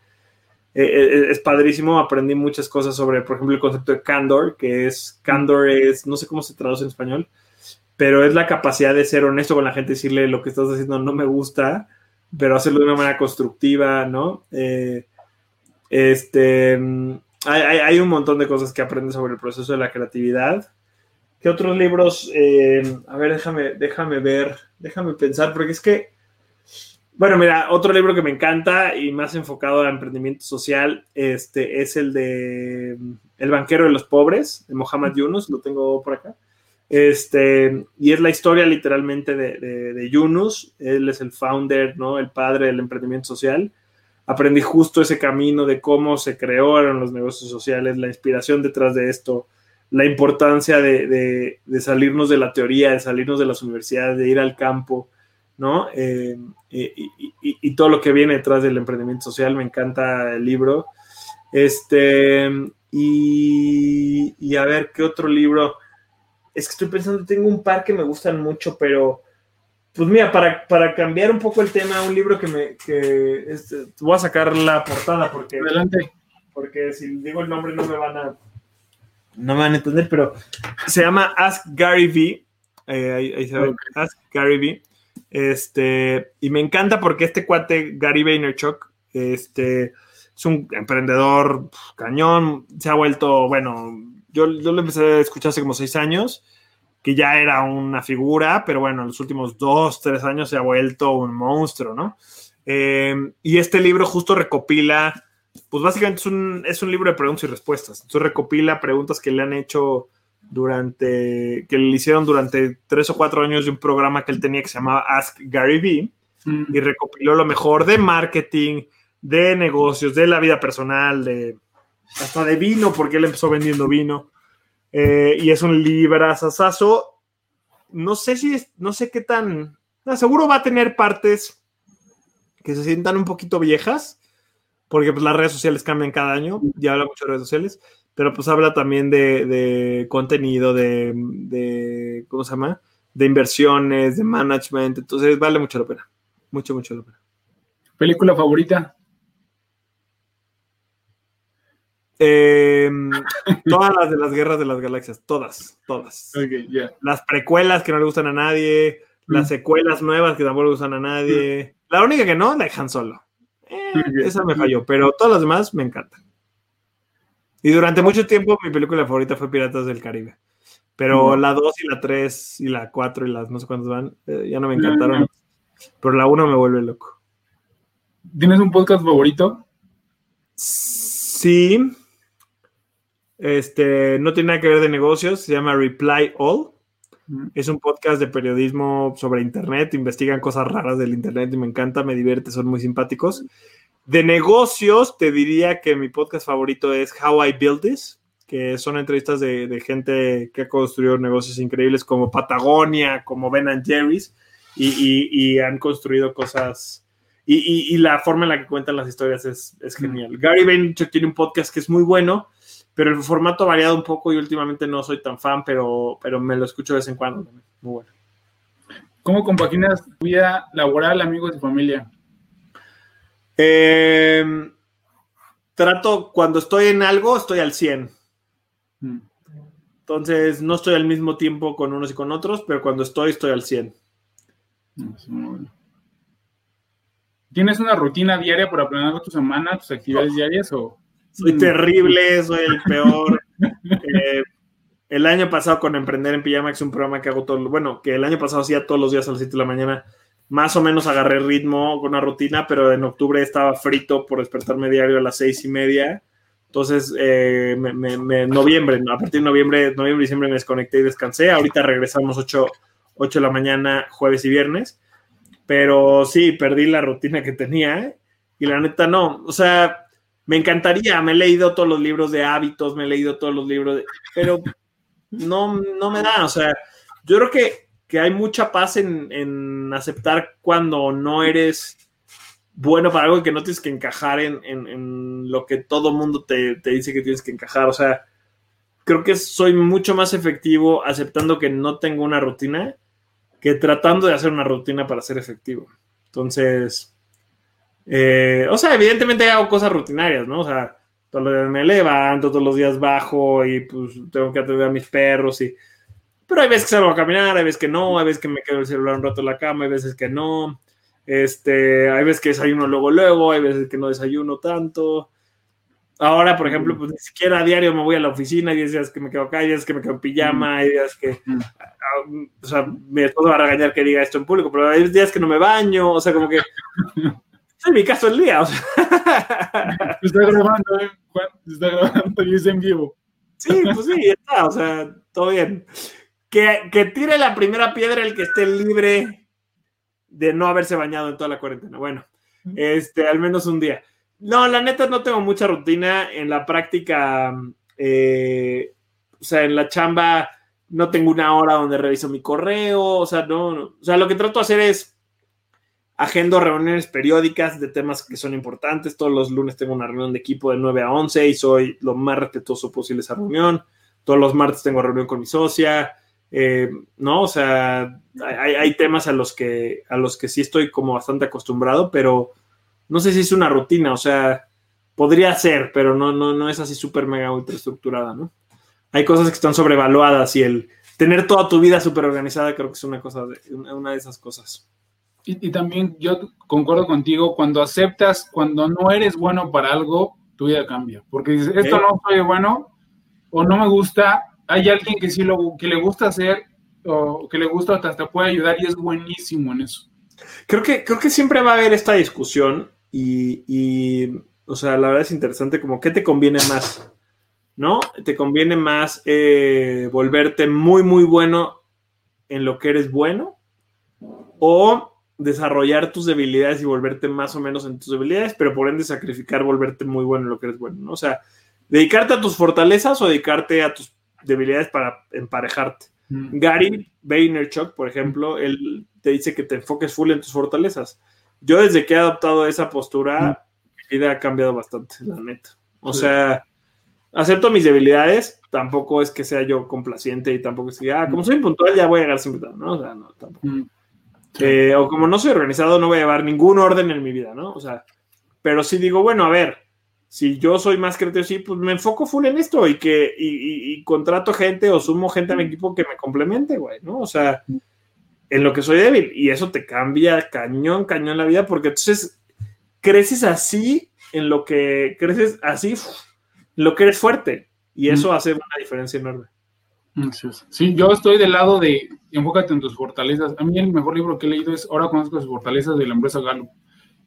eh, es padrísimo, aprendí muchas cosas sobre, por ejemplo, el concepto de candor, que es, candor es, no sé cómo se traduce en español, pero es la capacidad de ser honesto con la gente, decirle lo que estás haciendo no me gusta, pero hacerlo de una manera constructiva, ¿no? Eh, este, hay, hay, hay, un montón de cosas que aprendes sobre el proceso de la creatividad. ¿Qué otros libros? Eh, a ver, déjame, déjame ver, déjame pensar, porque es que, bueno, mira, otro libro que me encanta y más enfocado a emprendimiento social, este, es el de El banquero de los pobres, de Mohamed Yunus, lo tengo por acá. Este, y es la historia literalmente de, de, de, Yunus. Él es el founder, ¿no? El padre del emprendimiento social. Aprendí justo ese camino de cómo se crearon los negocios sociales, la inspiración detrás de esto, la importancia de, de salirnos de la teoría, de salirnos de las universidades, de ir al campo, ¿no? Eh, y, todo lo que viene detrás del emprendimiento social. Me encanta el libro. Este, y a ver, ¿qué otro libro? es que estoy pensando, tengo un par que me gustan mucho, pero pues mira, para, para cambiar un poco el tema, un libro que me, que este, voy a sacar la portada porque, Adelante. porque si digo el nombre no me van a, no me van a entender, pero se llama Ask Gary V. Eh, ahí, ahí, se ve, okay. Ask Gary V. Este, y me encanta porque este cuate, Gary Vaynerchuk, este, es un emprendedor cañón, se ha vuelto, bueno, yo, yo lo empecé a escuchar hace como seis años, que ya era una figura, pero bueno, en los últimos dos, tres años se ha vuelto un monstruo, ¿no? Eh, y este libro justo recopila, pues básicamente es un, es un libro de preguntas y respuestas. Entonces recopila preguntas que le han hecho durante, que le hicieron durante tres o cuatro años de un programa que él tenía que se llamaba Ask Gary Vee, mm. y recopiló lo mejor de marketing, de negocios, de la vida personal, de hasta de vino, porque él empezó vendiendo vino. Eh, y es un librazazazo. no sé si no sé qué tan, seguro va a tener partes que se sientan un poquito viejas, porque pues las redes sociales cambian cada año, ya habla mucho de redes sociales, pero pues habla también de, de contenido, de, de, ¿cómo se llama? De inversiones, de management, entonces vale mucho la pena, mucho, mucho la pena. ¿Película favorita? Eh, todas las de las guerras de las galaxias, todas, todas. Las precuelas que no le gustan a nadie, las Mm. secuelas nuevas que tampoco le gustan a nadie. La única que no, la de Han Solo. Eh. Esa me falló, pero todas las demás me encantan. Y durante mucho tiempo mi película favorita fue Piratas del Caribe. Pero Mm. la 2 y la 3 y la 4 y las no sé cuántas van, eh, ya no me Mm. encantaron. Pero la 1 me vuelve loco. ¿Tienes un podcast favorito? Sí. Este, no tiene nada que ver de negocios, se llama Reply All. Mm. Es un podcast de periodismo sobre Internet, investigan cosas raras del Internet y me encanta, me divierte, son muy simpáticos. De negocios, te diría que mi podcast favorito es How I Build This, que son entrevistas de, de gente que ha construido negocios increíbles como Patagonia, como Ben and Jerry's, y, y- y han construido cosas. Y, y- y la forma en la que cuentan las historias es, es genial. Gary Vaynerchuk tiene un podcast que es muy bueno, pero el formato ha variado un poco y últimamente no soy tan fan, pero, pero me lo escucho de vez en cuando. Muy bueno. ¿Cómo compaginas tu vida laboral, amigos y familia? Eh, trato, cuando estoy en algo, estoy al 100. Mm. Entonces, no estoy al mismo tiempo con unos y con otros, pero cuando estoy, estoy al 100. No, es muy bueno. ¿Tienes una rutina diaria para planear tu semana, tus actividades diarias o Soy Mm. terrible, soy el peor. Eh, el año pasado con Emprender en Pijama, que es un programa que hago todo, bueno, que el año pasado hacía todos los días a las 7 de la mañana, más o menos agarré ritmo con una rutina, pero en octubre estaba frito por despertarme diario a las seis y media. Entonces, eh, me, me- me- noviembre, a partir de noviembre, noviembre, diciembre me desconecté y descansé. Ahorita regresamos 8, 8 de la mañana, jueves y viernes. Pero sí, perdí la rutina que tenía y la neta no. O sea, me encantaría, me he leído todos los libros de hábitos, me he leído todos los libros, de- pero no, no me da. O sea, yo creo que, que hay mucha paz en, en aceptar cuando no eres bueno para algo que no tienes que encajar en, en- en lo que todo mundo te, te dice que tienes que encajar. O sea, creo que soy mucho más efectivo aceptando que no tengo una rutina que tratando de hacer una rutina para ser efectivo. Entonces, eh, o sea, evidentemente hago cosas rutinarias, ¿no? O sea, todos los días me levanto, todos los días bajo y pues tengo que atender a mis perros y... Pero hay veces que salgo a caminar, hay veces que no, hay veces que me quedo el celular un rato en la cama, hay veces que no. Este, hay veces que desayuno luego, luego, hay veces que no desayuno tanto. Ahora, por ejemplo, pues ni siquiera a diario me voy a la oficina, hay días que me quedo acá, hay días que me quedo en pijama, hay días que, o sea, mi esposo va a regañar que diga esto en público, pero hay días que no me baño, o sea, como que <laughs> es mi caso el día, o sea, <laughs> Se está grabando, ¿eh? Juan, se está grabando y es en vivo. sí, pues sí, está, o sea, todo bien. Que, que tire la primera piedra el que esté libre de no haberse bañado en toda la cuarentena. Bueno, este, al menos un día. No, la neta no tengo mucha rutina en la práctica. eh, o sea, en la chamba no tengo una hora donde reviso mi correo. O sea, no, no. O sea, lo que trato de hacer es agendo reuniones periódicas de temas que son importantes. Todos los lunes tengo una reunión de equipo de 9 a 11 y soy lo más respetuoso posible esa reunión. Todos los martes tengo reunión con mi socia. eh, no, o sea, hay, temas a los que a los que sí estoy como bastante acostumbrado, pero no sé si es una rutina, o sea, podría ser, pero no, no, no es así súper mega ultra estructurada, ¿no? Hay cosas que están sobrevaluadas y el tener toda tu vida súper organizada creo que es una cosa de, una de esas cosas. Y, y también yo concuerdo contigo, cuando aceptas, cuando no eres bueno para algo, tu vida cambia. Porque dices, esto no soy bueno o no me gusta, hay alguien que sí lo, que le gusta hacer o que le gusta hasta te puede ayudar y es buenísimo en eso. Creo que, creo que siempre va a haber esta discusión y, y, o sea, la verdad es interesante como qué te conviene más, ¿no? ¿Te conviene más eh, volverte muy, muy bueno en lo que eres bueno o desarrollar tus debilidades y volverte más o menos en tus debilidades, pero por ende sacrificar volverte muy bueno en lo que eres bueno, ¿no? O sea, dedicarte a tus fortalezas o dedicarte a tus debilidades para emparejarte. Mm. Gary Vaynerchuk, por ejemplo, él te dice que te enfoques full en tus fortalezas. Yo desde que he adoptado esa postura, mi vida ha cambiado bastante, la neta. O Sí. sea, acepto mis debilidades, tampoco es que sea yo complaciente y tampoco es que, ah, como soy puntual ya voy a llegar siempre, ¿no? O sea, no, tampoco. Mm. Sí. Eh, o como no soy organizado, no voy a llevar ningún orden en mi vida, ¿no? O sea, pero si digo, bueno, a ver, si yo soy más creativo, sí, pues me enfoco full en esto y que y, y- y contrato gente o sumo gente a mi equipo que me complemente, güey, ¿no? O sea, en lo que soy débil y eso te cambia cañón, cañón la vida porque entonces creces así en lo que creces así en lo que eres fuerte y eso hace una diferencia enorme. Sí, yo estoy del lado de enfócate en tus fortalezas. A mí el mejor libro que he leído es Ahora conozco sus fortalezas de la empresa Gallup.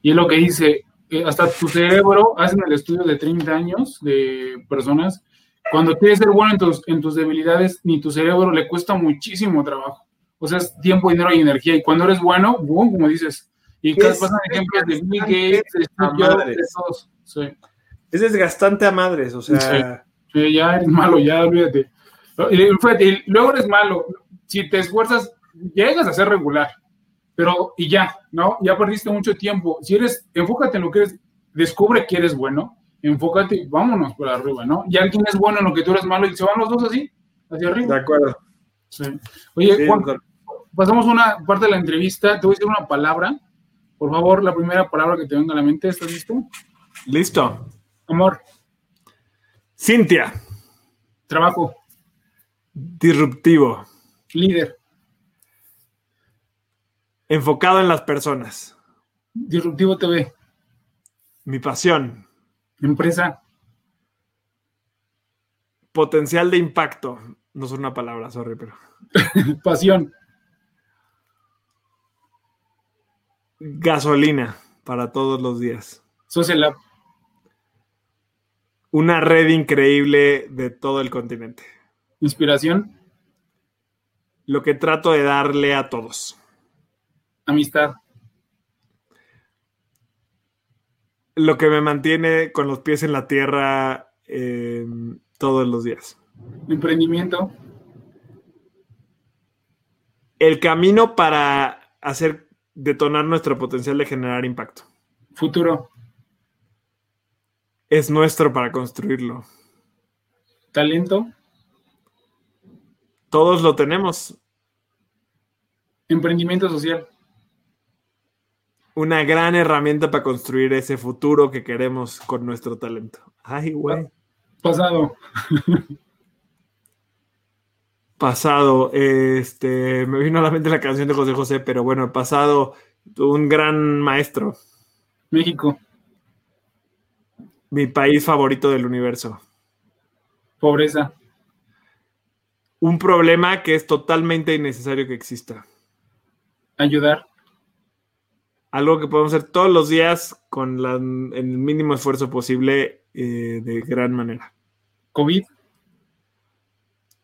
Y es lo que dice, eh, hasta tu cerebro, hacen el estudio de 30 años de personas, cuando quieres ser bueno en tus, en tus debilidades, ni tu cerebro le cuesta muchísimo trabajo. O sea, es tiempo, dinero y energía. Y cuando eres bueno, boom, como dices. Y pasan ejemplos de Bill Gates, de todos. Sí. Es desgastante a madres, o sea, Sí, ya eres malo, ya olvídate. Y fíjate, y luego eres malo. Si te esfuerzas, llegas a ser regular. Pero, y ya, ¿no? Ya perdiste mucho tiempo. Si eres, enfócate en lo que eres, descubre que eres bueno, enfócate y vámonos por arriba, ¿no? Y alguien es bueno en lo que tú eres malo y se van los dos así, hacia de arriba. acuerdo. Sí. Oye, Sí, Juan, doctor. pasamos una parte de la entrevista. Te voy a decir una palabra. Por favor, la primera palabra que te venga a la mente. ¿Estás listo? Listo. Amor, Cintia, trabajo, disruptivo, líder, enfocado en las personas, disruptivo TV, mi pasión, empresa, potencial de impacto. No es una palabra, sorry, pero. <laughs> Pasión, gasolina para todos los días. social lab, Una red increíble de todo el continente. inspiración, Lo que trato de darle a todos. amistad, Lo que me mantiene con los pies en la tierra eh, todos los días. emprendimiento, El camino para hacer detonar nuestro potencial de generar impacto. futuro, Es nuestro para construirlo. talento, Todos lo tenemos. emprendimiento social, Una gran herramienta para construir ese futuro que queremos con nuestro talento. Ay, güey. pasado, <laughs> Pasado, este, me vino a la mente la canción de José José, pero bueno, el pasado, un gran maestro, México, mi país favorito del universo. pobreza, Un problema que es totalmente innecesario que exista. ayudar, Algo que podemos hacer todos los días con la- el mínimo esfuerzo posible eh, de gran manera. COVID,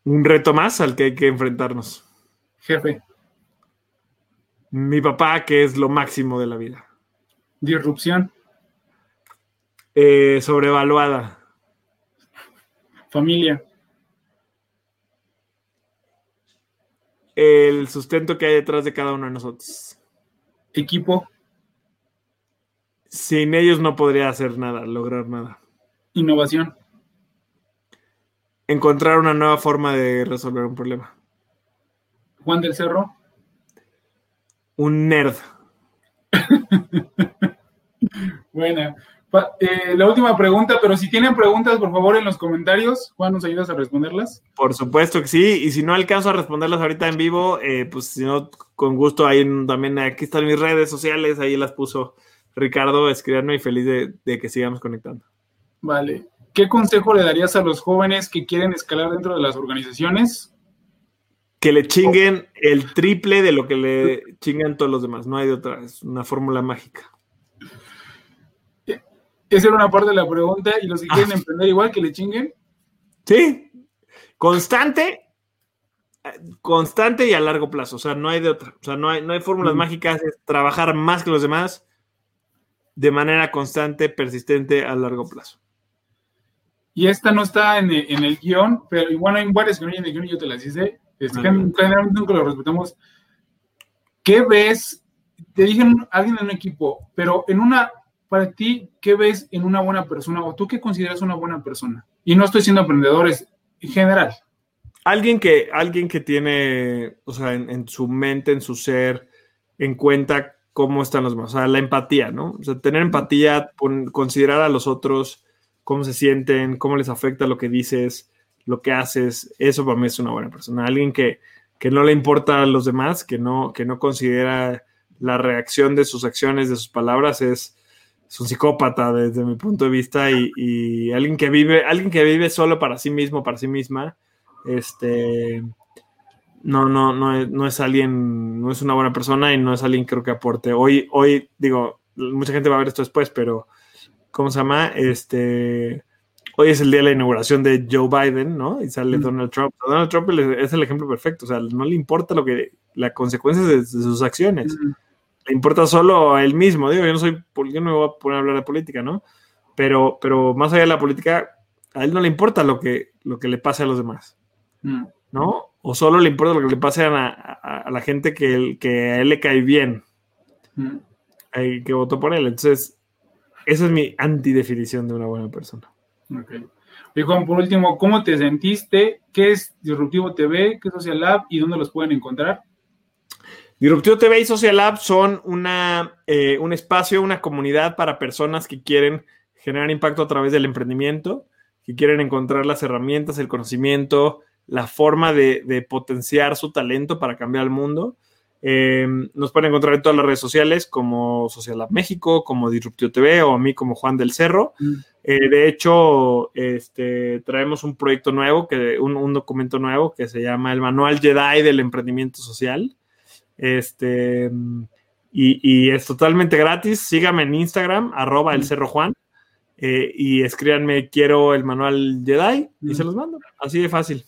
Un reto más al que hay que enfrentarnos. jefe, Mi papá, que es lo máximo de la vida. disrupción, Eh, sobrevaluada. familia, El sustento que hay detrás de cada uno de nosotros. equipo, Sin ellos no podría hacer nada, lograr nada. innovación, Encontrar una nueva forma de resolver un problema. Juan del Cerro, Un nerd. <laughs> buena. Eh, la última pregunta, pero si tienen preguntas, por favor, en los comentarios, Juan, ¿nos ayudas a responderlas? Por supuesto que sí, y si no alcanzo a responderlas ahorita en vivo, eh, pues si no, con gusto, ahí también aquí están mis redes sociales, ahí las puso Ricardo, escribirme y feliz de, de que sigamos conectando. Vale. ¿Qué consejo le darías a los jóvenes que quieren escalar dentro de las organizaciones? Que le chinguen el triple de lo que le chingan todos los demás, no hay de otra, es una fórmula mágica. Esa era una parte de la pregunta. Y los que quieren emprender igual, que le chinguen. Sí, constante, constante y a largo plazo, o sea, no hay de otra, o sea, no hay, no hay fórmulas Mm. mágicas, es trabajar más que los demás de manera constante, persistente, a largo plazo. Y esta no está en el, en el guion, pero bueno, hay varias que no hay en el guion y yo te las hice. Este, generalmente nunca lo respetamos. ¿Qué ves? Te dije alguien en un equipo, pero en una, para ti, ¿qué ves en una buena persona? ¿O tú qué consideras una buena persona? Y no estoy siendo emprendedores, en general. Alguien que, alguien que tiene, o sea, en, su mente, en su ser, en cuenta cómo están los demás. O sea, la empatía, ¿no? O sea, tener empatía, considerar a los otros, cómo se sienten, cómo les afecta lo que dices, lo que haces. Eso para mí es una buena persona. Alguien que, que no le importa a los demás, que no, que no considera la reacción de sus acciones, de sus palabras, es, es un psicópata desde mi punto de vista y, y, alguien que vive, alguien que vive solo para sí mismo, para sí misma, este, no, no, no es, no es alguien, no es una buena persona y no es alguien creo que aporte. Hoy, hoy, digo, mucha gente va a ver esto después, pero, ¿cómo se llama? Este, hoy es el día de la inauguración de Joe Biden, ¿no? Y sale Donald Trump. Donald Trump es el ejemplo perfecto, o sea, no le importa lo que, las consecuencias de, sus acciones. Le importa solo a él mismo, digo, yo no soy, yo no me voy a poner a hablar de política, ¿no? Pero, pero más allá de la política, a él no le importa lo que, lo que le pase a los demás. Mm. ¿no? O solo le importa lo que le pase a, la gente que, que, a él le cae bien, mm. que votó por él. Entonces, esa es mi antidefinición de una buena persona. Ok. Y Juan, por último, ¿cómo te sentiste? ¿Qué es Disruptivo TV? ¿Qué es Social Lab? ¿Y dónde los pueden encontrar? Disruptivo TV y Social Lab son una, eh, un espacio, una comunidad para personas que quieren generar impacto a través del emprendimiento que quieren encontrar las herramientas, el conocimiento, la forma de, potenciar su talento para cambiar el mundo. Eh, nos pueden encontrar en todas las redes sociales como Social Lab México, como Disruptio TV o a mí como Juan del Cerro. Mm. Eh, de hecho, este, traemos un proyecto nuevo, que, un, documento nuevo que se llama el Manual Jedi del Emprendimiento Social. Este, y, y es totalmente gratis. Síganme en Instagram, arroba el mm. Cerro Juan. Eh, y escríbanme, quiero el manual Jedi y se los mando. Así de fácil.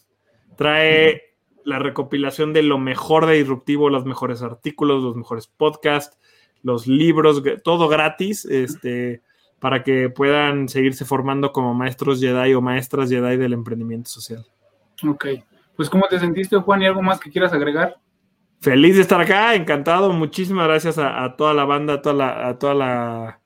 Trae la recopilación de lo mejor de Disruptivo, los mejores artículos, los mejores podcasts, los libros, todo gratis, este, para que puedan seguirse formando como maestros Jedi o maestras Jedi del emprendimiento social. Ok. Pues, ¿cómo te sentiste, Juan? ¿Y algo más que quieras agregar? Feliz de estar acá, encantado. Muchísimas gracias a, toda la banda, a toda a toda la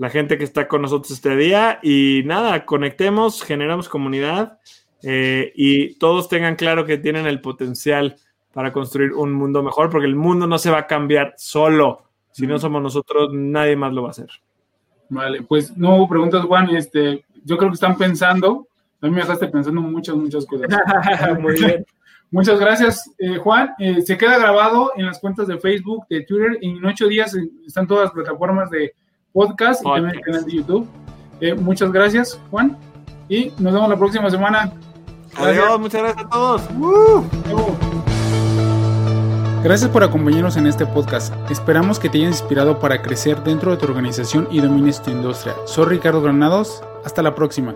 la gente que está con nosotros este día. Y nada, conectemos, generamos comunidad eh, y todos tengan claro que tienen el potencial para construir un mundo mejor, porque el mundo no se va a cambiar solo. Si no somos nosotros, nadie más lo va a hacer. Vale, pues no hubo preguntas, Juan. Este, yo creo que están pensando. A mí me dejaste pensando muchas, muchas cosas. <laughs> Muy bien. Muchas gracias, eh, Juan. Eh, se queda grabado en las cuentas de Facebook, de Twitter. En ocho días están todas las plataformas de podcast, y también el canal de YouTube. Eh, muchas gracias, Juan. Y nos vemos la próxima semana. Adiós, muchas gracias a todos. Gracias por acompañarnos en este podcast. Esperamos que te haya inspirado para crecer dentro de tu organización y domines tu industria. Soy Ricardo Granados. Hasta la próxima.